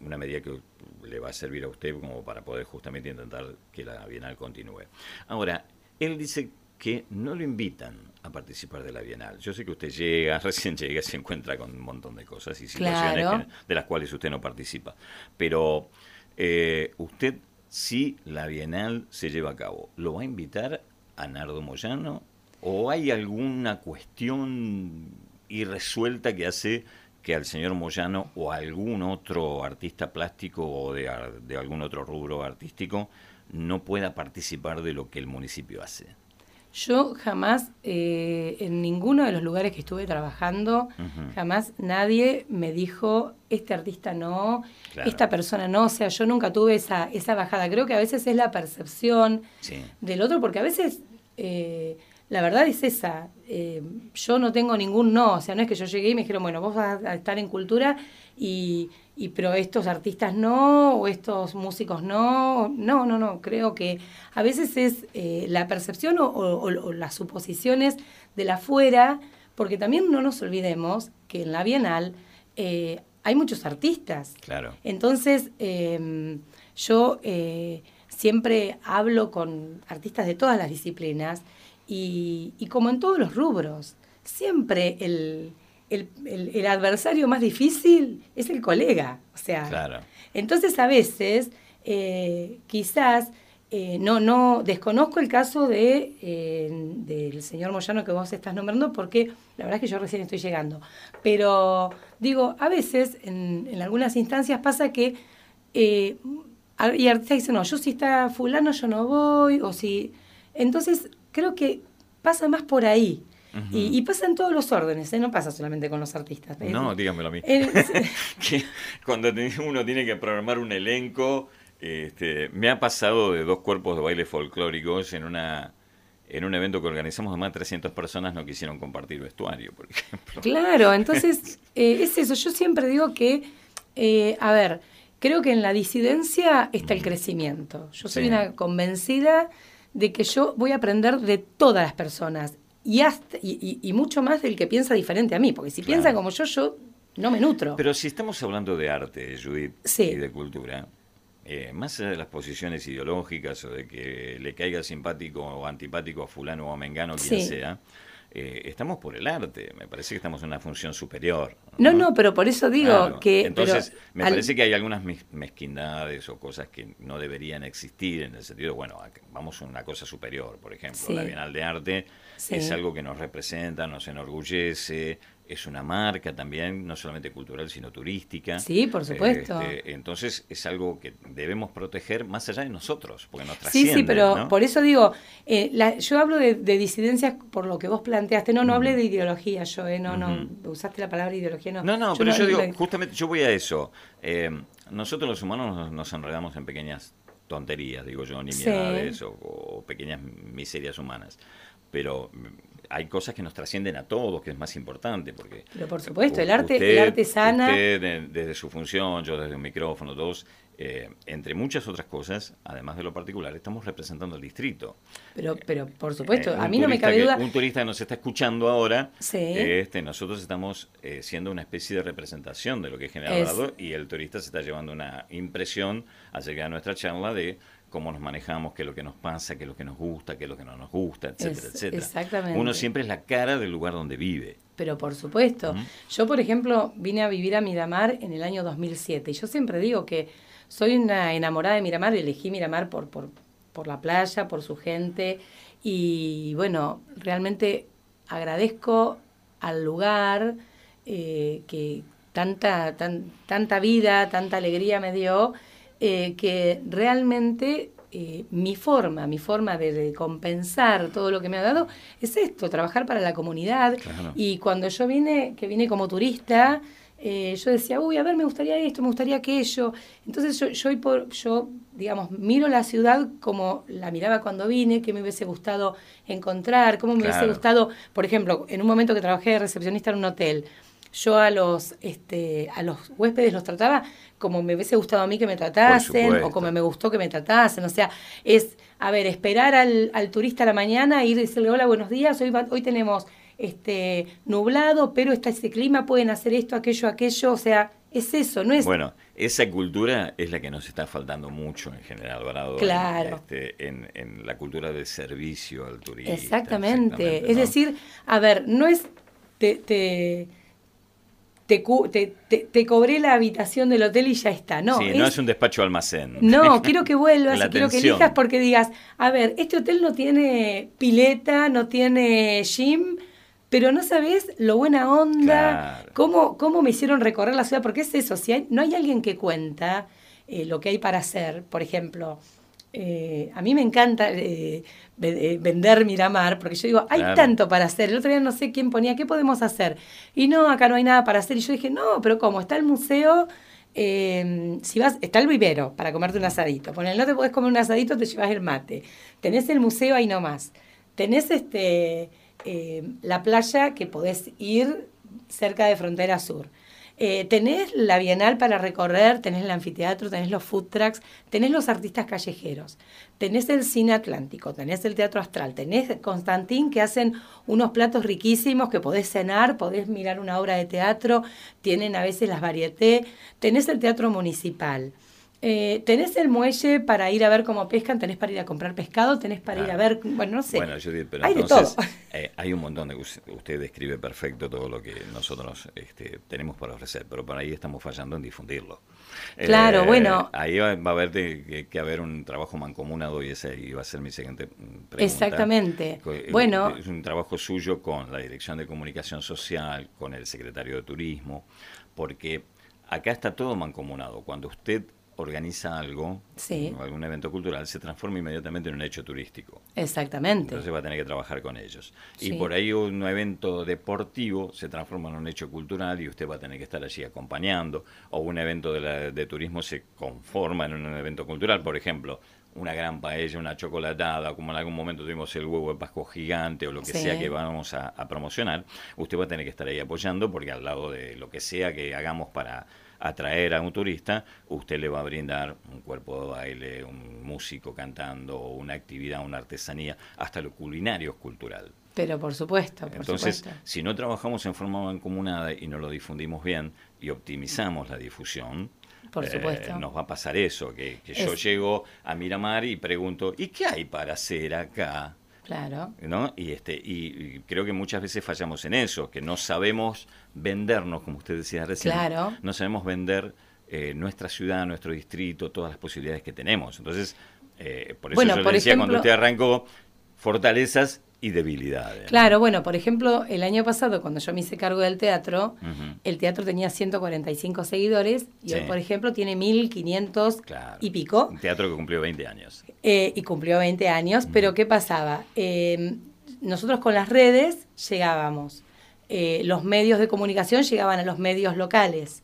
una medida que le va a servir a usted como para poder justamente intentar que la Bienal continúe. Ahora, él dice que no lo invitan a participar de la Bienal. Yo sé que usted llega, recién llega, se encuentra con un montón de cosas y situaciones
Claro.
que- de las cuales usted no participa. Pero eh, usted, si la Bienal se lleva a cabo, ¿lo va a invitar a Nardo Moyano? ¿O hay alguna cuestión irresuelta que hace que al señor Moyano o a algún otro artista plástico o de algún otro rubro artístico no pueda participar de lo que el municipio hace?
yo jamás, eh, en ninguno de los lugares que estuve trabajando, jamás nadie me dijo, este artista no,
Claro.
esta persona no, o sea, yo nunca tuve esa, esa bajada. Creo que a veces es la percepción
Sí.
del otro, porque a veces eh, la verdad es esa. eh, yo no tengo ningún no, o sea, no es que yo llegué y me dijeron, bueno, vos vas a estar en cultura, y, y pero estos artistas no, o estos músicos no. No, no, no. Creo que a veces es eh, la percepción o, o- o las suposiciones de la afuera, porque también no nos olvidemos que en la Bienal eh, hay muchos artistas.
Claro.
Entonces, eh, yo siempre hablo con artistas de todas las disciplinas y, y como en todos los rubros, siempre el, el- el- el adversario más difícil es el colega. O sea,
Claro.
entonces a veces eh, quizás eh, no, no desconozco el caso de, eh, del señor Moyano que vos estás nombrando porque la verdad es que yo recién estoy llegando. Pero digo, a veces en, en algunas instancias pasa que eh, y artistas dicen, no, yo si está fulano yo no voy, o si... Entonces creo que pasa más por ahí. Y, y pasa en todos los órdenes, ¿eh? no pasa solamente con los artistas. Es-
No, dígamelo a mí.
Eh,
que cuando uno tiene que programar un elenco, este, me ha pasado de dos cuerpos de baile folclóricos en una en un evento que organizamos de más de 300 personas no quisieron compartir vestuario, por ejemplo.
Claro, entonces eh, es eso. Yo siempre digo que, eh, a ver, creo que en la disidencia está el crecimiento. Yo soy
Sí.
una convencida de que yo voy a aprender de todas las personas y, hasta, y, y- y mucho más del que piensa diferente a mí, porque si
Claro.
piensa como yo, yo no me nutro.
Pero si estamos hablando de arte, Judith,
Sí.
y de cultura, eh, más allá de las posiciones ideológicas o de que le caiga simpático o antipático a fulano o a mengano, quien
Sí.
sea, eh, estamos por el arte. Me parece que estamos en una función superior.
no, no, pero por eso digo
Claro.
que...
Entonces,
pero
me
al-
parece que hay algunas mez- mezquindades o cosas que no deberían existir en el sentido, bueno, vamos a una cosa superior, por ejemplo,
Sí.
la Bienal de Arte
Sí.
es algo que nos representa, nos enorgullece, es una marca también, no solamente cultural, sino turística.
Sí, por supuesto.
Este, entonces, es algo que debemos proteger más allá de nosotros, porque nos
Sí,
trasciende.
sí, pero
¿no?
por eso digo, eh, la- yo hablo de, de disidencias por lo que vos planteaste. No, no hablé de ideología yo, eh, no, no, usaste la palabra ideología, no.
No, no, pero yo digo, justamente yo voy a eso. Eh, nosotros los humanos nos, nos enredamos en pequeñas tonterías, digo yo,
Sí.
nimiedades o, o pequeñas miserias humanas. Pero mm, hay cosas que nos trascienden a todos, que es más importante, porque...
Pero por supuesto, el arte- el arte sana-
Usted de- desde su función, yo desde un micrófono, todos, eh, entre muchas otras cosas, además de lo particular, estamos representando al distrito.
Pero, pero por supuesto,
Eh,
a mí no me cabe
que-
duda.
Un turista que nos está escuchando ahora,
Sí.
este, nosotros estamos eh, siendo una especie de representación de lo que es General
Es-
Dorado y el turista se está llevando una impresión acerca de nuestra charla de cómo nos manejamos, qué es lo que nos pasa, qué es lo que nos gusta, qué es lo que no nos gusta, etcétera,
Es-
etcétera.
exactamente.
Uno siempre es la cara del lugar donde vive.
Pero por supuesto. Yo, por ejemplo, vine a vivir a Miramar en el año 2007. Y yo siempre digo que soy una enamorada de Miramar. Elegí Miramar por, por, por la playa, por su gente. Y bueno, realmente agradezco al lugar eh, que tanta, tan, tanta vida, tanta alegría me dio, eh, que realmente eh, mi forma, mi forma de, de compensar todo lo que me ha dado es esto, trabajar para la comunidad.
Claro.
Y cuando yo vine, que vine como turista, eh, yo decía, uy, a ver, me gustaría esto, me gustaría aquello. Entonces yo, yo, por, yo, digamos, miro la ciudad como la miraba cuando vine, que me hubiese gustado encontrar, cómo me hubiese gustado, por ejemplo, en un momento que trabajé de recepcionista en un hotel, yo a los, este, a los huéspedes los trataba como me hubiese gustado a mí que me tratasen, o como me gustó que me tratasen. O sea, es, a ver, esperar al, al turista a la mañana, ir y decirle, hola, buenos días, hoy, va- hoy tenemos este nublado, pero está ese clima, pueden hacer esto, aquello, aquello. O sea, es eso, no es...
Bueno, esa cultura es la que nos está faltando mucho en General en-
Claro.
este, En, en la cultura de servicio al turista.
Exactamente. Es
¿no?
decir, a ver, no es te, te, te, te, te- te cobré la habitación del hotel y ya está. No,
sí, no es un despacho almacén.
No, quiero que vuelvas y quiero que elijas porque digas, a ver, este hotel no tiene pileta, no tiene gym, pero no sabes lo buena onda,
Claro.
cómo, cómo me hicieron recorrer la ciudad, porque es eso, si hay- no hay alguien que cuenta eh, lo que hay para hacer, por ejemplo, eh, a mí me encanta eh, eh, vender Miramar, porque yo digo, hay
Claro.
tanto para hacer. El otro día no sé quién ponía, ¿qué podemos hacer? Y no, acá no hay nada para hacer. Y yo dije, no, pero ¿cómo? Está el museo, eh, si vas, está el vivero para comerte un asadito. Ponele, no te podés comer un asadito, te llevas el mate. Tenés el museo ahí nomás. Tenés este la playa que podés ir cerca de Frontera Sur. Eh, tenés la Bienal para recorrer, tenés el anfiteatro, tenés los food trucks, tenés los artistas callejeros, tenés el cine atlántico, tenés el teatro astral, tenés Constantín que hacen unos platos riquísimos que podés cenar, podés mirar una obra de teatro, tienen a veces las varietés, tenés el teatro municipal. Eh, tenés el muelle para ir a ver cómo pescan, tenés para ir a comprar pescado, tenés para ir a ver, bueno, no sé.
Bueno, Judith, pero
hay de todo.
eh, hay un montón de... us- Usted describe perfecto todo lo que nosotros este, tenemos para ofrecer, pero por ahí estamos fallando en difundirlo. Eh,
Claro, bueno.
Ahí va, va a haber de- que, que haber un trabajo mancomunado y ese iba a ser mi siguiente mm, pregunta.
Exactamente.
Eh,
Bueno.
Es un trabajo suyo con la Dirección de Comunicación Social, con el Secretario de Turismo, porque acá está todo mancomunado. Cuando usted organiza algo,
Sí.
algún evento cultural, se transforma inmediatamente en un hecho turístico.
Exactamente.
Entonces va a tener que trabajar con ellos. Y por ahí un evento deportivo se transforma en un hecho cultural y usted va a tener que estar allí acompañando. O un evento de, la- de turismo se conforma en un evento cultural. Por ejemplo, una gran paella, una chocolatada, como en algún momento tuvimos el huevo de Pascua gigante o lo que
Sí.
sea que vamos a, a promocionar. Usted va a tener que estar ahí apoyando porque al lado de lo que sea que hagamos para atraer a un turista, usted le va a brindar un cuerpo de baile, un músico cantando, una actividad, una artesanía, hasta lo culinario es cultural.
Pero por supuesto, por
Entonces,
supuesto.
si no trabajamos en forma mancomunada y no lo difundimos bien y optimizamos la difusión,
Por
eh,
supuesto.
nos va a pasar eso, que, que yo llego a Miramar y pregunto, ¿y qué hay para hacer acá?
Claro.
¿no? Y este y, y creo que muchas veces fallamos en eso, que no sabemos vendernos, como usted decía recién,
Claro.
no sabemos vender eh, nuestra ciudad, nuestro distrito, todas las posibilidades que tenemos. Entonces, eh, por eso
Bueno,
yo
por
le decía cuando
ejemplo-
usted arrancó, fortalezas y debilidades.
Claro, bueno, por ejemplo, el año pasado, cuando yo me hice cargo del teatro, el teatro tenía 145 seguidores y hoy, por ejemplo, tiene 1500
Claro.
y pico.
Un teatro que cumplió 20 años.
Eh, y cumplió 20 años, pero ¿qué pasaba? Eh, nosotros con las redes llegábamos, eh, los medios de comunicación llegaban a los medios locales.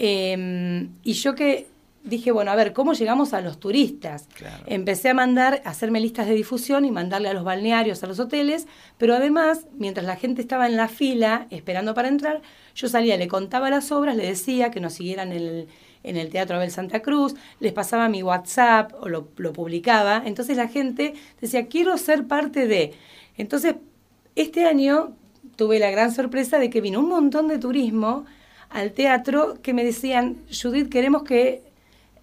Eh, y yo que dije, bueno, a ver, ¿cómo llegamos a los turistas?
Claro.
Empecé a mandar, a hacerme listas de difusión y mandarle a los balnearios, a los hoteles, pero además, mientras la gente estaba en la fila esperando para entrar, yo salía, le contaba las obras, le decía que nos siguieran en el, en el Teatro Abel Santa Cruz, les pasaba mi WhatsApp o lo, lo publicaba, entonces la gente decía, quiero ser parte de... Entonces, este año tuve la gran sorpresa de que vino un montón de turismo al teatro que me decían, Judith, queremos que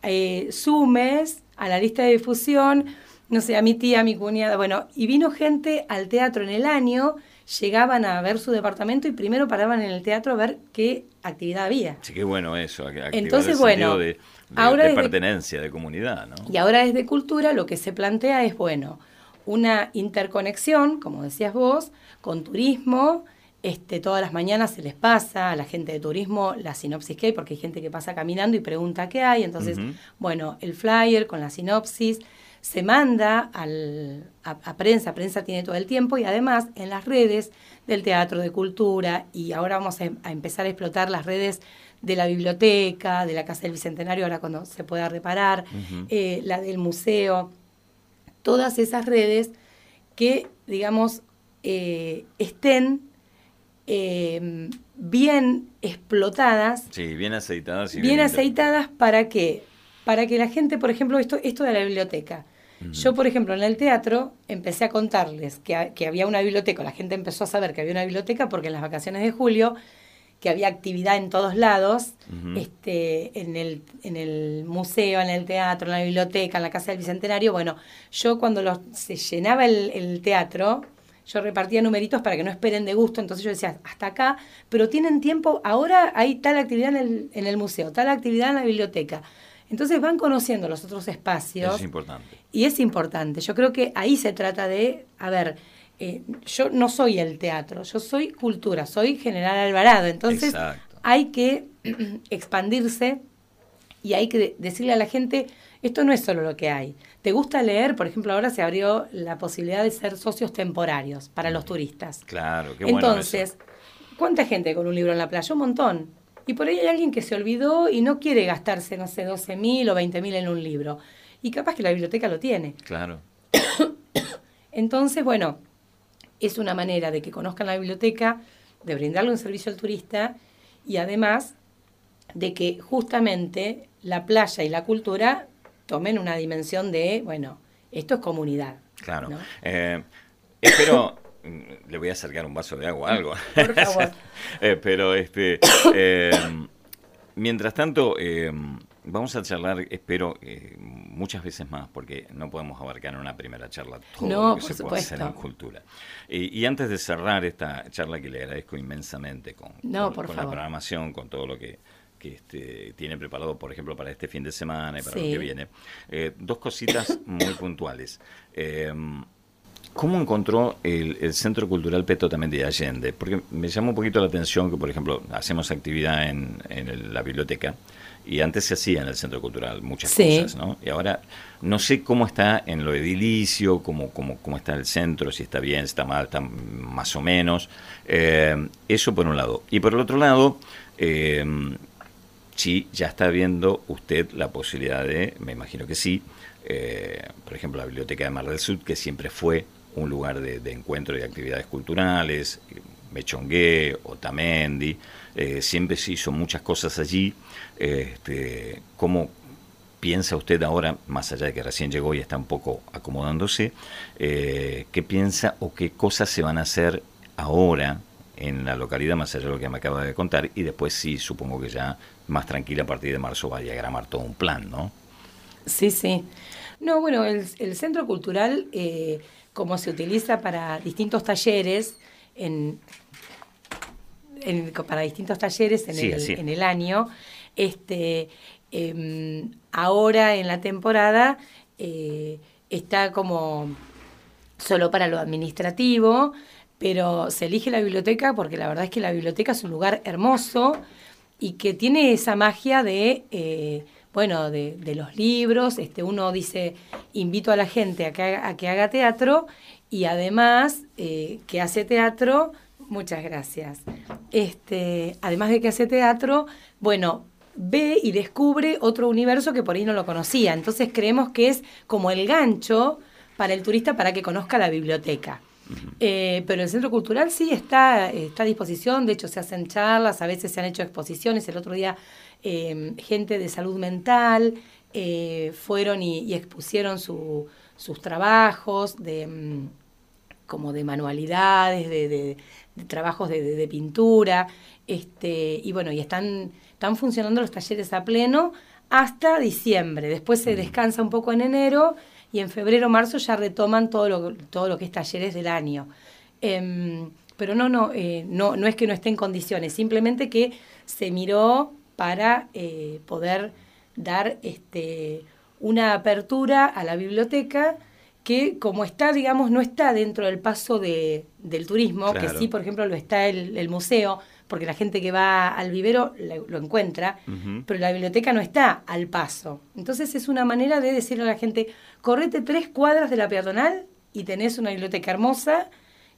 eh, sumes a la lista de difusión, no sé, a mi tía, a mi cuñada, bueno, y vino gente al teatro en el año, llegaban a ver su departamento y primero paraban en el teatro a ver qué actividad había.
Sí, qué bueno eso,
Entonces,
el
bueno,
de, de-
ahora
de
desde-
pertenencia, de comunidad, ¿no?
Y ahora desde cultura lo que se plantea es, bueno, una interconexión, como decías vos, con turismo. Este, todas las mañanas se les pasa a la gente de turismo la sinopsis que hay, porque hay gente que pasa caminando y pregunta qué hay. Entonces, bueno, el flyer con la sinopsis se manda al- a, a prensa, prensa tiene todo el tiempo y además en las redes del teatro, de cultura y ahora vamos a, a empezar a explotar las redes de la biblioteca, de la Casa del Bicentenario, ahora cuando se pueda reparar, eh, la del museo, todas esas redes que, digamos, eh, estén eh, bien explotadas.
Sí, bien aceitadas y
bien
inter-
aceitadas para que para que la gente, por ejemplo, esto esto de la biblioteca. Yo, por ejemplo, en el teatro empecé a contarles que, que había una biblioteca, la gente empezó a saber que había una biblioteca porque en las vacaciones de julio que había actividad en todos lados, este, en el, en el museo, en el teatro, en la biblioteca, en la casa del bicentenario. Bueno, yo cuando los, se llenaba el, el teatro, yo repartía numeritos para que no esperen de gusto, entonces yo decía, hasta acá, pero tienen tiempo, ahora hay tal actividad en el, en el museo, tal actividad en la biblioteca. Entonces van conociendo los otros espacios.
Es importante.
Y es importante. Yo creo que ahí se trata de, a ver, eh, yo no soy el teatro, yo soy cultura, soy General Alvarado. Entonces
Exacto.
hay que expandirse y hay que de- decirle a la gente, esto no es solo lo que hay. ¿Te gusta leer? Por ejemplo, ahora se abrió la posibilidad de ser socios temporarios para los turistas.
Claro, qué bueno
Entonces,
eso.
¿cuánta gente con un libro en la playa? Un montón. Y por ahí hay alguien que se olvidó y no quiere gastarse, no sé, 12 mil o 20 mil en un libro. Y capaz que la biblioteca lo tiene.
Claro.
Entonces, bueno, es una manera de que conozcan la biblioteca, de brindarle un servicio al turista y además de que justamente la playa y la cultura tomen una dimensión de, bueno, esto es comunidad.
Claro.
¿no?
Eh, espero. mm, Le voy a acercar un vaso de agua algo.
Por favor.
Eh, pero este. eh, mientras tanto, eh, vamos a charlar, espero, eh, muchas veces más, porque no podemos abarcar en una primera charla todo
No,
lo que
por
se puede hacer en cultura. Y, y antes de cerrar esta charla, que le agradezco inmensamente con,
No,
con-
por
con la programación, con todo lo que. Que este, tiene preparado, por ejemplo, para este fin de semana y para lo
Sí.
que viene. Eh, dos cositas muy puntuales. Eh, ¿Cómo encontró el, el Centro Cultural Peto también de Allende? Porque me llamó un poquito la atención que, por ejemplo, hacemos actividad en, la biblioteca y antes se hacía en el Centro Cultural muchas
Sí.
cosas, ¿no? Y ahora no sé cómo está en lo edilicio, cómo, cómo, cómo está el centro, si está bien, si está mal, está más o menos. Eh, eso por un lado. Y por el otro lado, eh, si ya está viendo usted la posibilidad de, me imagino que sí, eh, por ejemplo, la Biblioteca de Mar del Sur, que siempre fue un lugar de, encuentro y de actividades culturales, Mechongué, Otamendi, eh, siempre se hizo muchas cosas allí. Este, ¿Cómo piensa usted ahora, más allá de que recién llegó y está un poco acomodándose, eh, qué piensa o qué cosas se van a hacer ahora en la localidad, más allá de lo que me acaba de contar, y después sí, supongo que ya más tranquila a partir de marzo va a diagramar todo un plan, ¿no?
Sí, sí. No, bueno, el, el centro cultural, eh, como se utiliza para distintos talleres, en, en- para distintos talleres en,
Sí,
el,
así.
en el año, este, em, ahora en la temporada eh, está como solo para lo administrativo, pero se elige la biblioteca porque la verdad es que la biblioteca es un lugar hermoso y que tiene esa magia de, eh, bueno, de, los libros. Este, uno dice, invito a la gente a que haga, a que haga teatro y además eh, que hace teatro, muchas gracias. Este, además de que hace teatro, bueno, ve y descubre otro universo que por ahí no lo conocía. Entonces creemos que es como el gancho para el turista para que conozca la biblioteca. Eh, pero el centro cultural sí está, está a disposición, de hecho se hacen charlas, a veces se han hecho exposiciones, el otro día eh, gente de salud mental eh, fueron y, expusieron sus trabajos de, mm, como de manualidades, de, trabajos de, pintura, este, y bueno, y están, están funcionando los talleres a pleno hasta diciembre, después se descansa un poco en enero y en febrero, marzo ya retoman todo lo, todo lo que es talleres del año. Em, pero no, no, eh, no, no es que no esté en condiciones, simplemente que se miró para eh, poder dar este, una apertura a la biblioteca que como está, digamos, no está dentro del paso de, del turismo, que sí, por ejemplo, lo está el, el museo, porque la gente que va al vivero lo, encuentra, pero la biblioteca no está al paso. Entonces es una manera de decirle a la gente, correte tres cuadras de la peatonal y tenés una biblioteca hermosa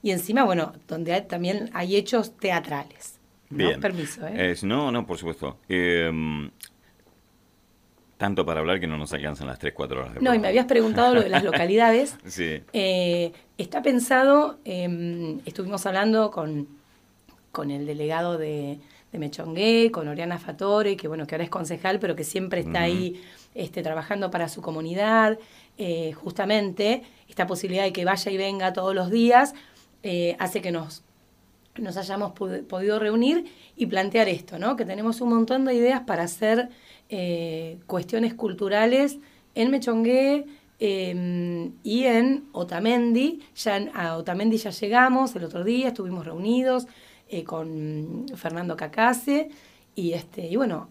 y encima, bueno, donde también hay hechos teatrales.
Bien.
Permiso, ¿eh?
no, no, por supuesto. Em, tanto para hablar que no nos alcanzan las 3, 4 horas.
no, y me habías preguntado lo de las localidades.
sí.
Eh, está pensado, em, estuvimos hablando con con el delegado de, de Mechongué, con Oriana Fatore, que bueno, que ahora es concejal, pero que siempre está ahí este, trabajando para su comunidad. Eh, justamente, esta posibilidad de que vaya y venga todos los días eh, hace que nos, nos hayamos podido reunir y plantear esto, ¿no? Que tenemos un montón de ideas para hacer eh, cuestiones culturales en Mechongué, em, y en Otamendi, ya a Otamendi ya llegamos el otro día, estuvimos reunidos, eh, con Fernando Cacase y, este, y bueno,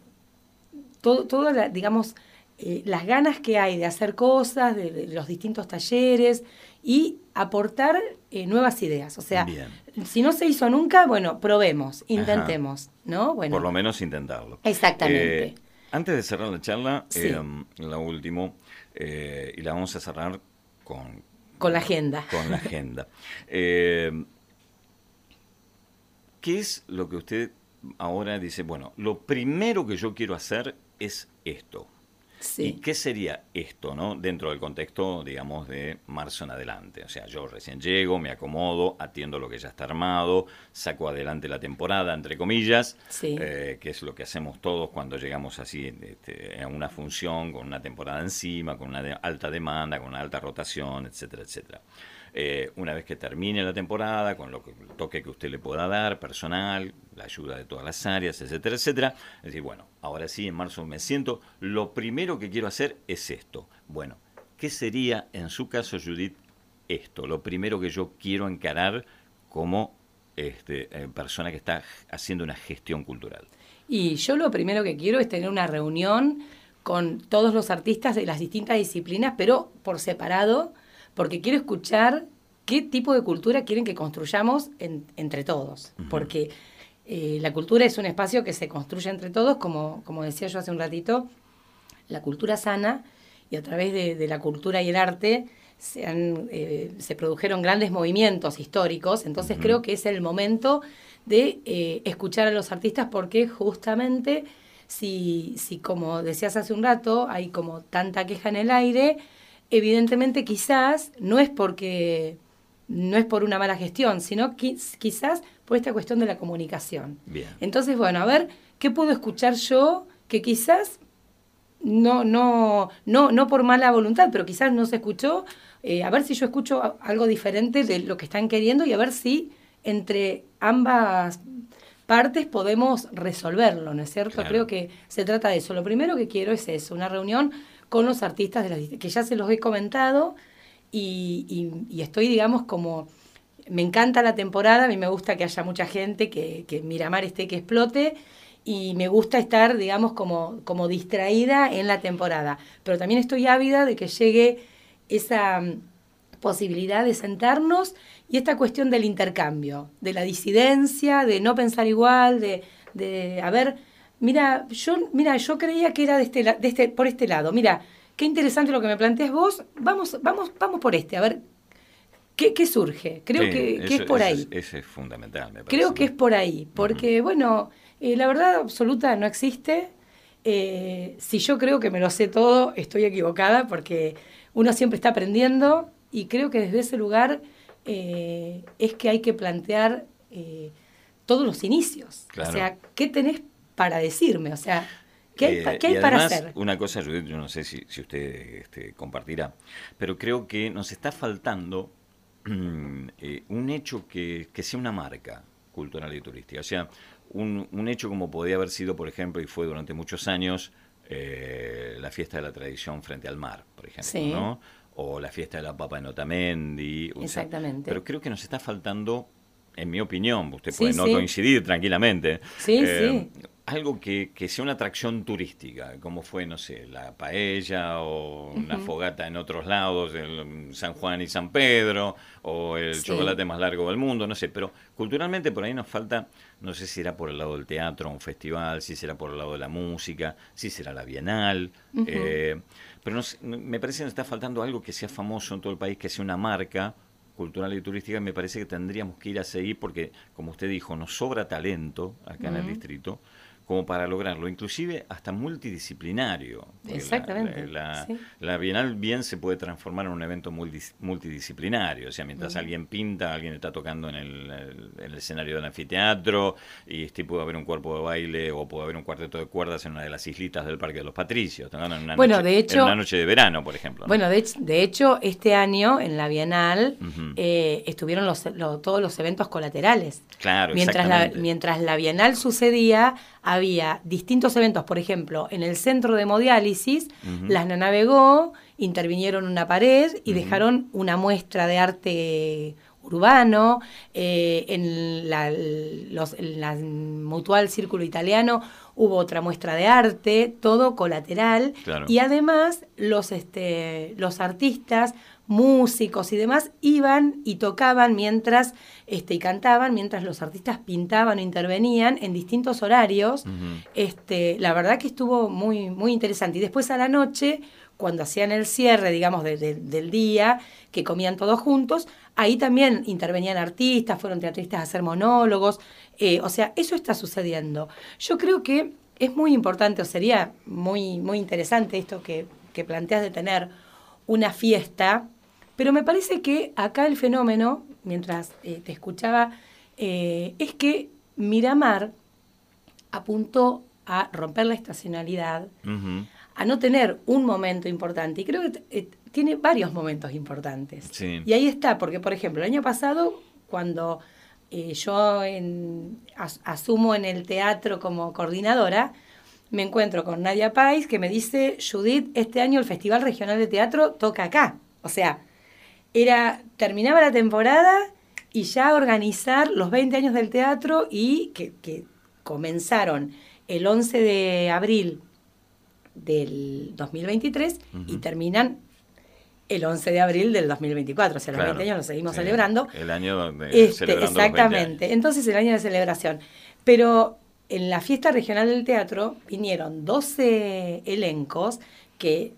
todo, todo digamos, eh, las ganas que hay de hacer cosas, de, los distintos talleres y aportar eh, nuevas ideas. O sea, si no se hizo nunca, bueno, probemos, intentemos, ¿no? Bueno,
Por lo menos intentarlo.
Exactamente.
Antes de cerrar la charla, la última, y la vamos a cerrar con...
Con la agenda.
Con la agenda. ¿Qué es lo que usted ahora dice? Bueno, lo primero que yo quiero hacer es esto.
Sí.
¿Y qué sería esto, no? Dentro del contexto, digamos, de marzo en adelante. O sea, yo recién llego, me acomodo, atiendo lo que ya está armado, saco adelante la temporada, entre comillas, eh, que es lo que hacemos todos cuando llegamos así este, a una función con una temporada encima, con una alta demanda, con una alta rotación, etcétera, etcétera. Eh, una vez que termine la temporada, con lo que el toque que usted le pueda dar, personal, la ayuda de todas las áreas, etcétera, etcétera. Es decir, bueno, ahora sí, en marzo me siento, lo primero que quiero hacer es esto. Bueno, ¿qué sería en su caso, Judith, esto? Lo primero que yo quiero encarar como este, eh, persona que está haciendo una gestión cultural.
Y yo lo primero que quiero es tener una reunión con todos los artistas de las distintas disciplinas, pero por separado, porque quiero escuchar qué tipo de cultura quieren que construyamos entre todos, porque eh, la cultura es un espacio que se construye entre todos, como, como decía yo hace un ratito, la cultura sana, y a través de, la cultura y el arte se, eh, se produjeron grandes movimientos históricos, entonces creo que es el momento de eh, escuchar a los artistas porque justamente si, si, como decías hace un rato, hay como tanta queja en el aire, evidentemente quizás no es porque no es por una mala gestión, sino quizás por esta cuestión de la comunicación. Entonces, bueno, a ver, ¿qué puedo escuchar yo que quizás no, no, no, no por mala voluntad, pero quizás no se escuchó, eh, a ver si yo escucho algo diferente de lo que están queriendo y a ver si entre ambas partes podemos resolverlo, ¿no es cierto? Creo que se trata de eso. Lo primero que quiero es eso, una reunión con los artistas de las que ya se los he comentado y, estoy, digamos, como me encanta la temporada, a mí me gusta que haya mucha gente, que, que Miramar esté que explote y me gusta estar, digamos, como, como distraída en la temporada. Pero también estoy ávida de que llegue esa mm, posibilidad de sentarnos y esta cuestión del intercambio, de la disidencia, de no pensar igual, de, de a ver, mira, yo, mira, yo creía que era de este, de este, por este lado. Mira, qué interesante lo que me planteas vos. Vamos, vamos, vamos por este, a ver. ¿Qué, qué surge? Creo que, es por ahí.
Ese es, fundamental, me
Creo que es por ahí, porque, bueno, eh, la verdad absoluta no existe. Eh, si yo creo que me lo sé todo, estoy equivocada porque uno siempre está aprendiendo y creo que desde ese lugar eh, es que hay que plantear todos los inicios.
Claro.
O sea, ¿qué tenés para decirme? O sea, ¿qué hay,
Eh,
qué
y
hay para
además,
hacer?
Una cosa, Judith, yo no sé si, si usted este, compartirá, pero creo que nos está faltando eh, un hecho que, que sea una marca cultural y turística. O sea, un, un hecho como podía haber sido, por ejemplo, y fue durante muchos años, eh, la fiesta de la tradición frente al mar, por ejemplo,
Sí.
¿no? O la fiesta de la papa en Otamendi. sea,
Exactamente.
pero creo que nos está faltando, en mi opinión, usted
Sí,
puede no
sí.
coincidir tranquilamente,
Sí,
eh, algo que, que sea una atracción turística, como fue, no sé, la paella o una fogata en otros lados, el mm, San Juan y San Pedro, o el
Sí.
chocolate más largo del mundo, no sé, pero culturalmente por ahí nos falta, no sé si será por el lado del teatro, un festival, si será por el lado de la música, si será la Bienal, eh, pero no sé, me parece que nos está faltando algo que sea famoso en todo el país, que sea una marca cultural y turística, me parece que tendríamos que ir a seguir porque, como usted dijo, nos sobra talento acá en el distrito como para lograrlo, inclusive hasta multidisciplinario.
Exactamente,
La, la-
sí.
la Bienal bien se puede transformar en un evento multidisciplinario, o sea, mientras alguien pinta, alguien está tocando en el, el- en el escenario del anfiteatro, y este puede haber un cuerpo de baile o puede haber un cuarteto de cuerdas en una de las islitas del Parque de los Patricios, ¿no? en una,
Bueno,
noche,
de
en
hecho-
una noche de verano, por ejemplo. ¿no?
Bueno, de, de hecho, este año en la Bienal eh, estuvieron los, lo- todos los eventos colaterales.
Claro,
mientras la, mientras la Bienal sucedía, había distintos eventos. Por ejemplo, en el centro de hemodiálisis,
Ujú.
las nanavegó, intervinieron una pared y dejaron una muestra de arte urbano. eh, en, la, los, en la Mutual Círculo Italiano hubo otra muestra de arte, todo colateral.
Claro.
Y además los, este, los artistas, músicos y demás iban y tocaban mientras este, y cantaban mientras los artistas pintaban o intervenían en distintos horarios. Este, la verdad que estuvo muy, muy interesante. Y después a la noche, cuando hacían el cierre, digamos, de- de- del día, que comían todos juntos, ahí también intervenían artistas, fueron teatristas a hacer monólogos. eh, o sea, eso está sucediendo. Yo creo que es muy importante, o sería muy, muy interesante esto que, que planteas de tener una fiesta, pero me parece que acá el fenómeno, mientras eh, te escuchaba, eh, es que Miramar apuntó a romper la estacionalidad, a no tener un momento importante. Y creo que eh, tiene varios momentos importantes.
Sí.
Y ahí está, porque por ejemplo, el año pasado, cuando eh, yo en- as- asumo en el teatro como coordinadora, me encuentro con Nadia Pais que me dice, Judith, este año el Festival Regional de Teatro toca acá. O sea, era terminaba la temporada y ya organizar los 20 años del teatro y que, que comenzaron el 11 de abril del 2023 y terminan el 11 de abril del 2024. O sea, los
Claro.
20 años los seguimos
Sí,
celebrando.
El año de
Este,
celebrando los 20 años.
exactamente. Entonces, el año de celebración. Pero en la fiesta regional del teatro vinieron 12 elencos que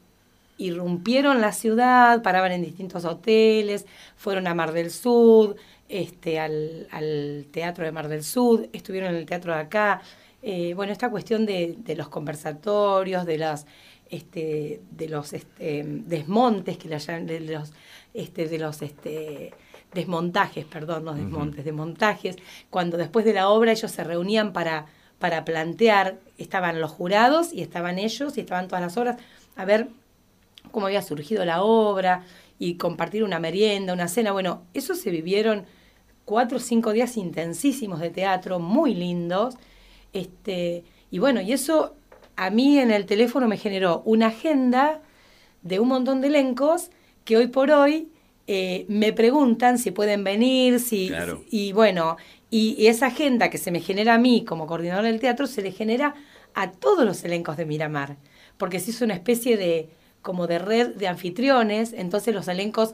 irrumpieron la ciudad, paraban en distintos hoteles, fueron a Mar del Sur, este, al, al teatro de Mar del Sur, estuvieron en el teatro de acá. Eh, bueno, esta cuestión de, de los conversatorios, de las este, de los este, desmontes que llaman- de los este, de los este, desmontajes, perdón, no desmontes, desmontajes, cuando después de la obra ellos se reunían para, para plantear, estaban los jurados y estaban ellos y estaban todas las obras, a ver cómo había surgido la obra y compartir una merienda, una cena. Bueno, eso se vivieron cuatro o cinco días intensísimos de teatro, muy lindos. Este, y bueno, y eso a mí en el teléfono me generó una agenda de un montón de elencos que hoy por hoy eh, me preguntan si pueden venir, si,
Claro.
y bueno, y, y esa agenda que se me genera a mí como coordinadora del teatro se le genera a todos los elencos de Miramar, porque se hizo una especie de como de red de anfitriones, entonces los elencos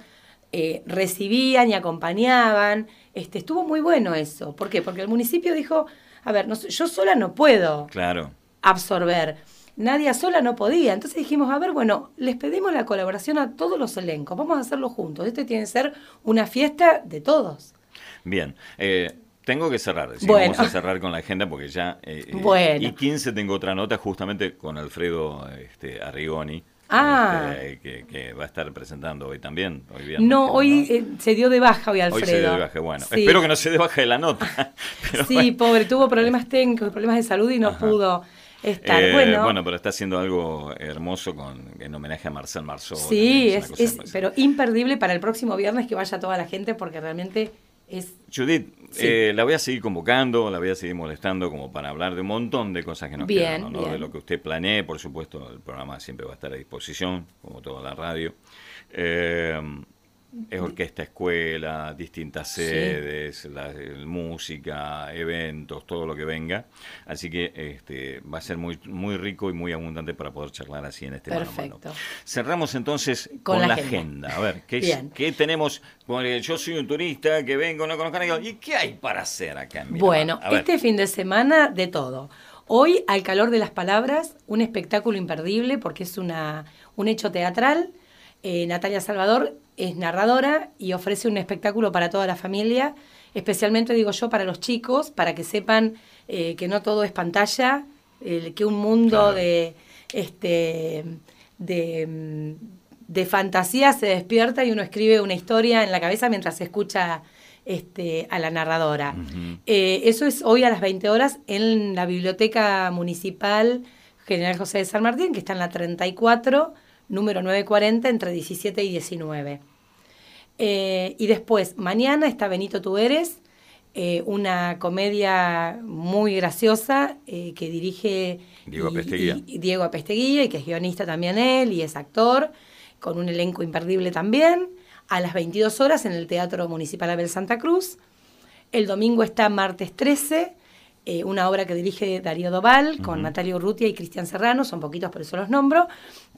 eh, recibían y acompañaban, este, estuvo muy bueno eso, ¿por qué? Porque el municipio dijo, a ver, no yo sola no puedo
Claro.
absorber. Nadia sola no podía. Entonces dijimos, a ver, bueno, les pedimos la colaboración a todos los elencos. Vamos a hacerlo juntos. Esto tiene que ser una fiesta de todos.
Bien. eh, Tengo que cerrar, sí,
Bueno.
vamos a cerrar con la agenda porque ya... eh,
Bueno.
Y 15 tengo otra nota justamente con Alfredo este, Arrigoni.
Ah.
este, que, que va a estar presentando hoy también. Hoy viernes,
No, hoy eh, se dio de baja hoy Alfredo.
Hoy se dio de baja, bueno.
Sí.
Espero que no se dé baja de la nota. pero
Sí,
bueno.
pobre, tuvo problemas técnicos, problemas de salud y no
Ajá.
pudo estar.
Eh,
bueno,
pero está haciendo algo hermoso con, en homenaje a Marcel Marceau.
sí, es, es- pero imperdible para el próximo viernes que vaya toda la gente porque realmente es...
Judith,
Sí.
eh, la voy a seguir convocando, la voy a seguir molestando como para hablar de un montón de cosas que nos
Bien,
quedan, ¿no?
bien.
De lo que usted planee, por supuesto, el programa siempre va a estar a disposición, como toda la radio. Eh, es orquesta, escuela, distintas
Sí.
sedes, la- música, eventos, todo lo que venga. Así que este, va a ser muy, muy rico y muy abundante para poder charlar así en este mano a mano.
Perfecto.
Cerramos entonces con, la, agenda. A ver, ¿qué. ¿qué tenemos? Porque yo soy un turista que vengo, no conozco a nadie. ¿Y qué hay para hacer acá en Miramar?
Bueno, este fin de semana de todo. Hoy, al calor de las palabras, un espectáculo imperdible porque es una, un hecho teatral. Eh, Natalia Salvador es narradora y ofrece un espectáculo para toda la familia, especialmente digo yo para los chicos, para que sepan eh, que no todo es pantalla, eh, que un mundo
Claro.
de este de, de fantasía se despierta y uno escribe una historia en la cabeza mientras escucha este, a la narradora. Eh, eso es hoy a las 20 horas en la Biblioteca Municipal General José de San Martín, que está en la 34, número 940, entre 17 y 19. Eh, y después, mañana está Benito Tú Eres, eh, una comedia muy graciosa eh, que dirige
Diego Apesteguía.
y- y Diego Apesteguía, y que es guionista también él, y es actor, con un elenco imperdible también, a las 22 horas en el Teatro Municipal Abel Santa Cruz. El domingo está martes 13, eh, una obra que dirige Darío Doval con Natalia Urrutia y Cristian Serrano, son poquitos por eso los nombro,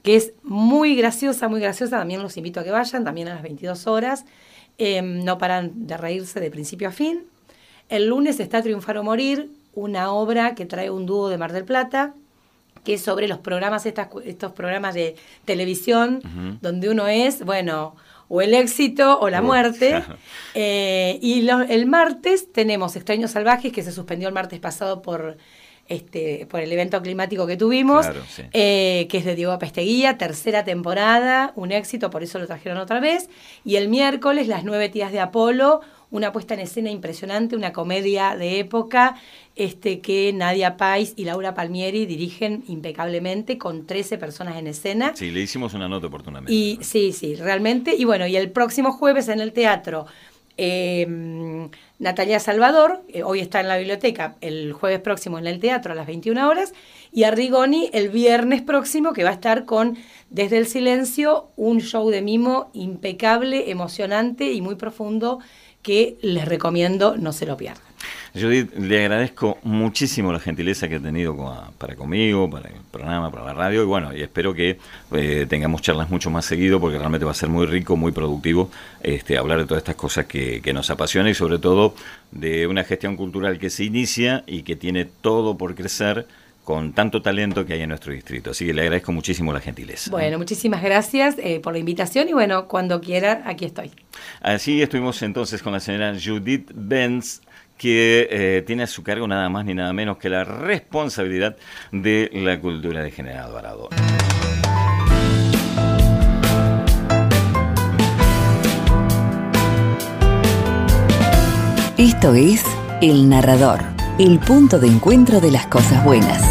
que es muy graciosa, muy graciosa, también los invito a que vayan, también a las 22 horas, Eh, no paran de reírse de principio a fin. El lunes está Triunfar o Morir, una obra que trae un dúo de Mar del Plata, que es sobre los programas, estas, estos programas de televisión, donde uno es, bueno, o el éxito o la muerte. Eh, y lo- el martes tenemos Extraños Salvajes, que se suspendió el martes pasado por, este, por el evento climático que tuvimos,
Claro, sí.
eh, que es de Diego Pesteguía, tercera temporada, un éxito, por eso lo trajeron otra vez. Y el miércoles, Las Nueve Tías de Apolo, una puesta en escena impresionante, una comedia de época este, que Nadia Pais y Laura Palmieri dirigen impecablemente con 13 personas en escena.
Sí, le hicimos una nota oportunamente.
Y sí, sí, realmente. Y bueno, y el próximo jueves en el teatro, eh, Natalia Salvador, eh, hoy está en la biblioteca, el jueves próximo en el teatro a las 21 horas, y Arrigoni el viernes próximo, que va a estar con Desde el Silencio, un show de mimo impecable, emocionante y muy profundo que les recomiendo no se lo pierdan.
Judith, le agradezco muchísimo la gentileza que ha tenido para conmigo, para el programa, para la radio, y bueno, y espero que eh, tengamos charlas mucho más seguido, porque realmente va a ser muy rico, muy productivo este, hablar de todas estas cosas que, que nos apasionan y sobre todo de una gestión cultural que se inicia y que tiene todo por crecer con tanto talento que hay en nuestro distrito. Así que le agradezco muchísimo la gentileza.
Bueno, muchísimas gracias eh, por la invitación y bueno, cuando quiera, aquí estoy.
Así estuvimos entonces con la señora Judith Benz, que eh, tiene a su cargo nada más ni nada menos que la responsabilidad de la cultura de General Alvarado.
Esto es El Narrador, el punto de encuentro de las cosas buenas.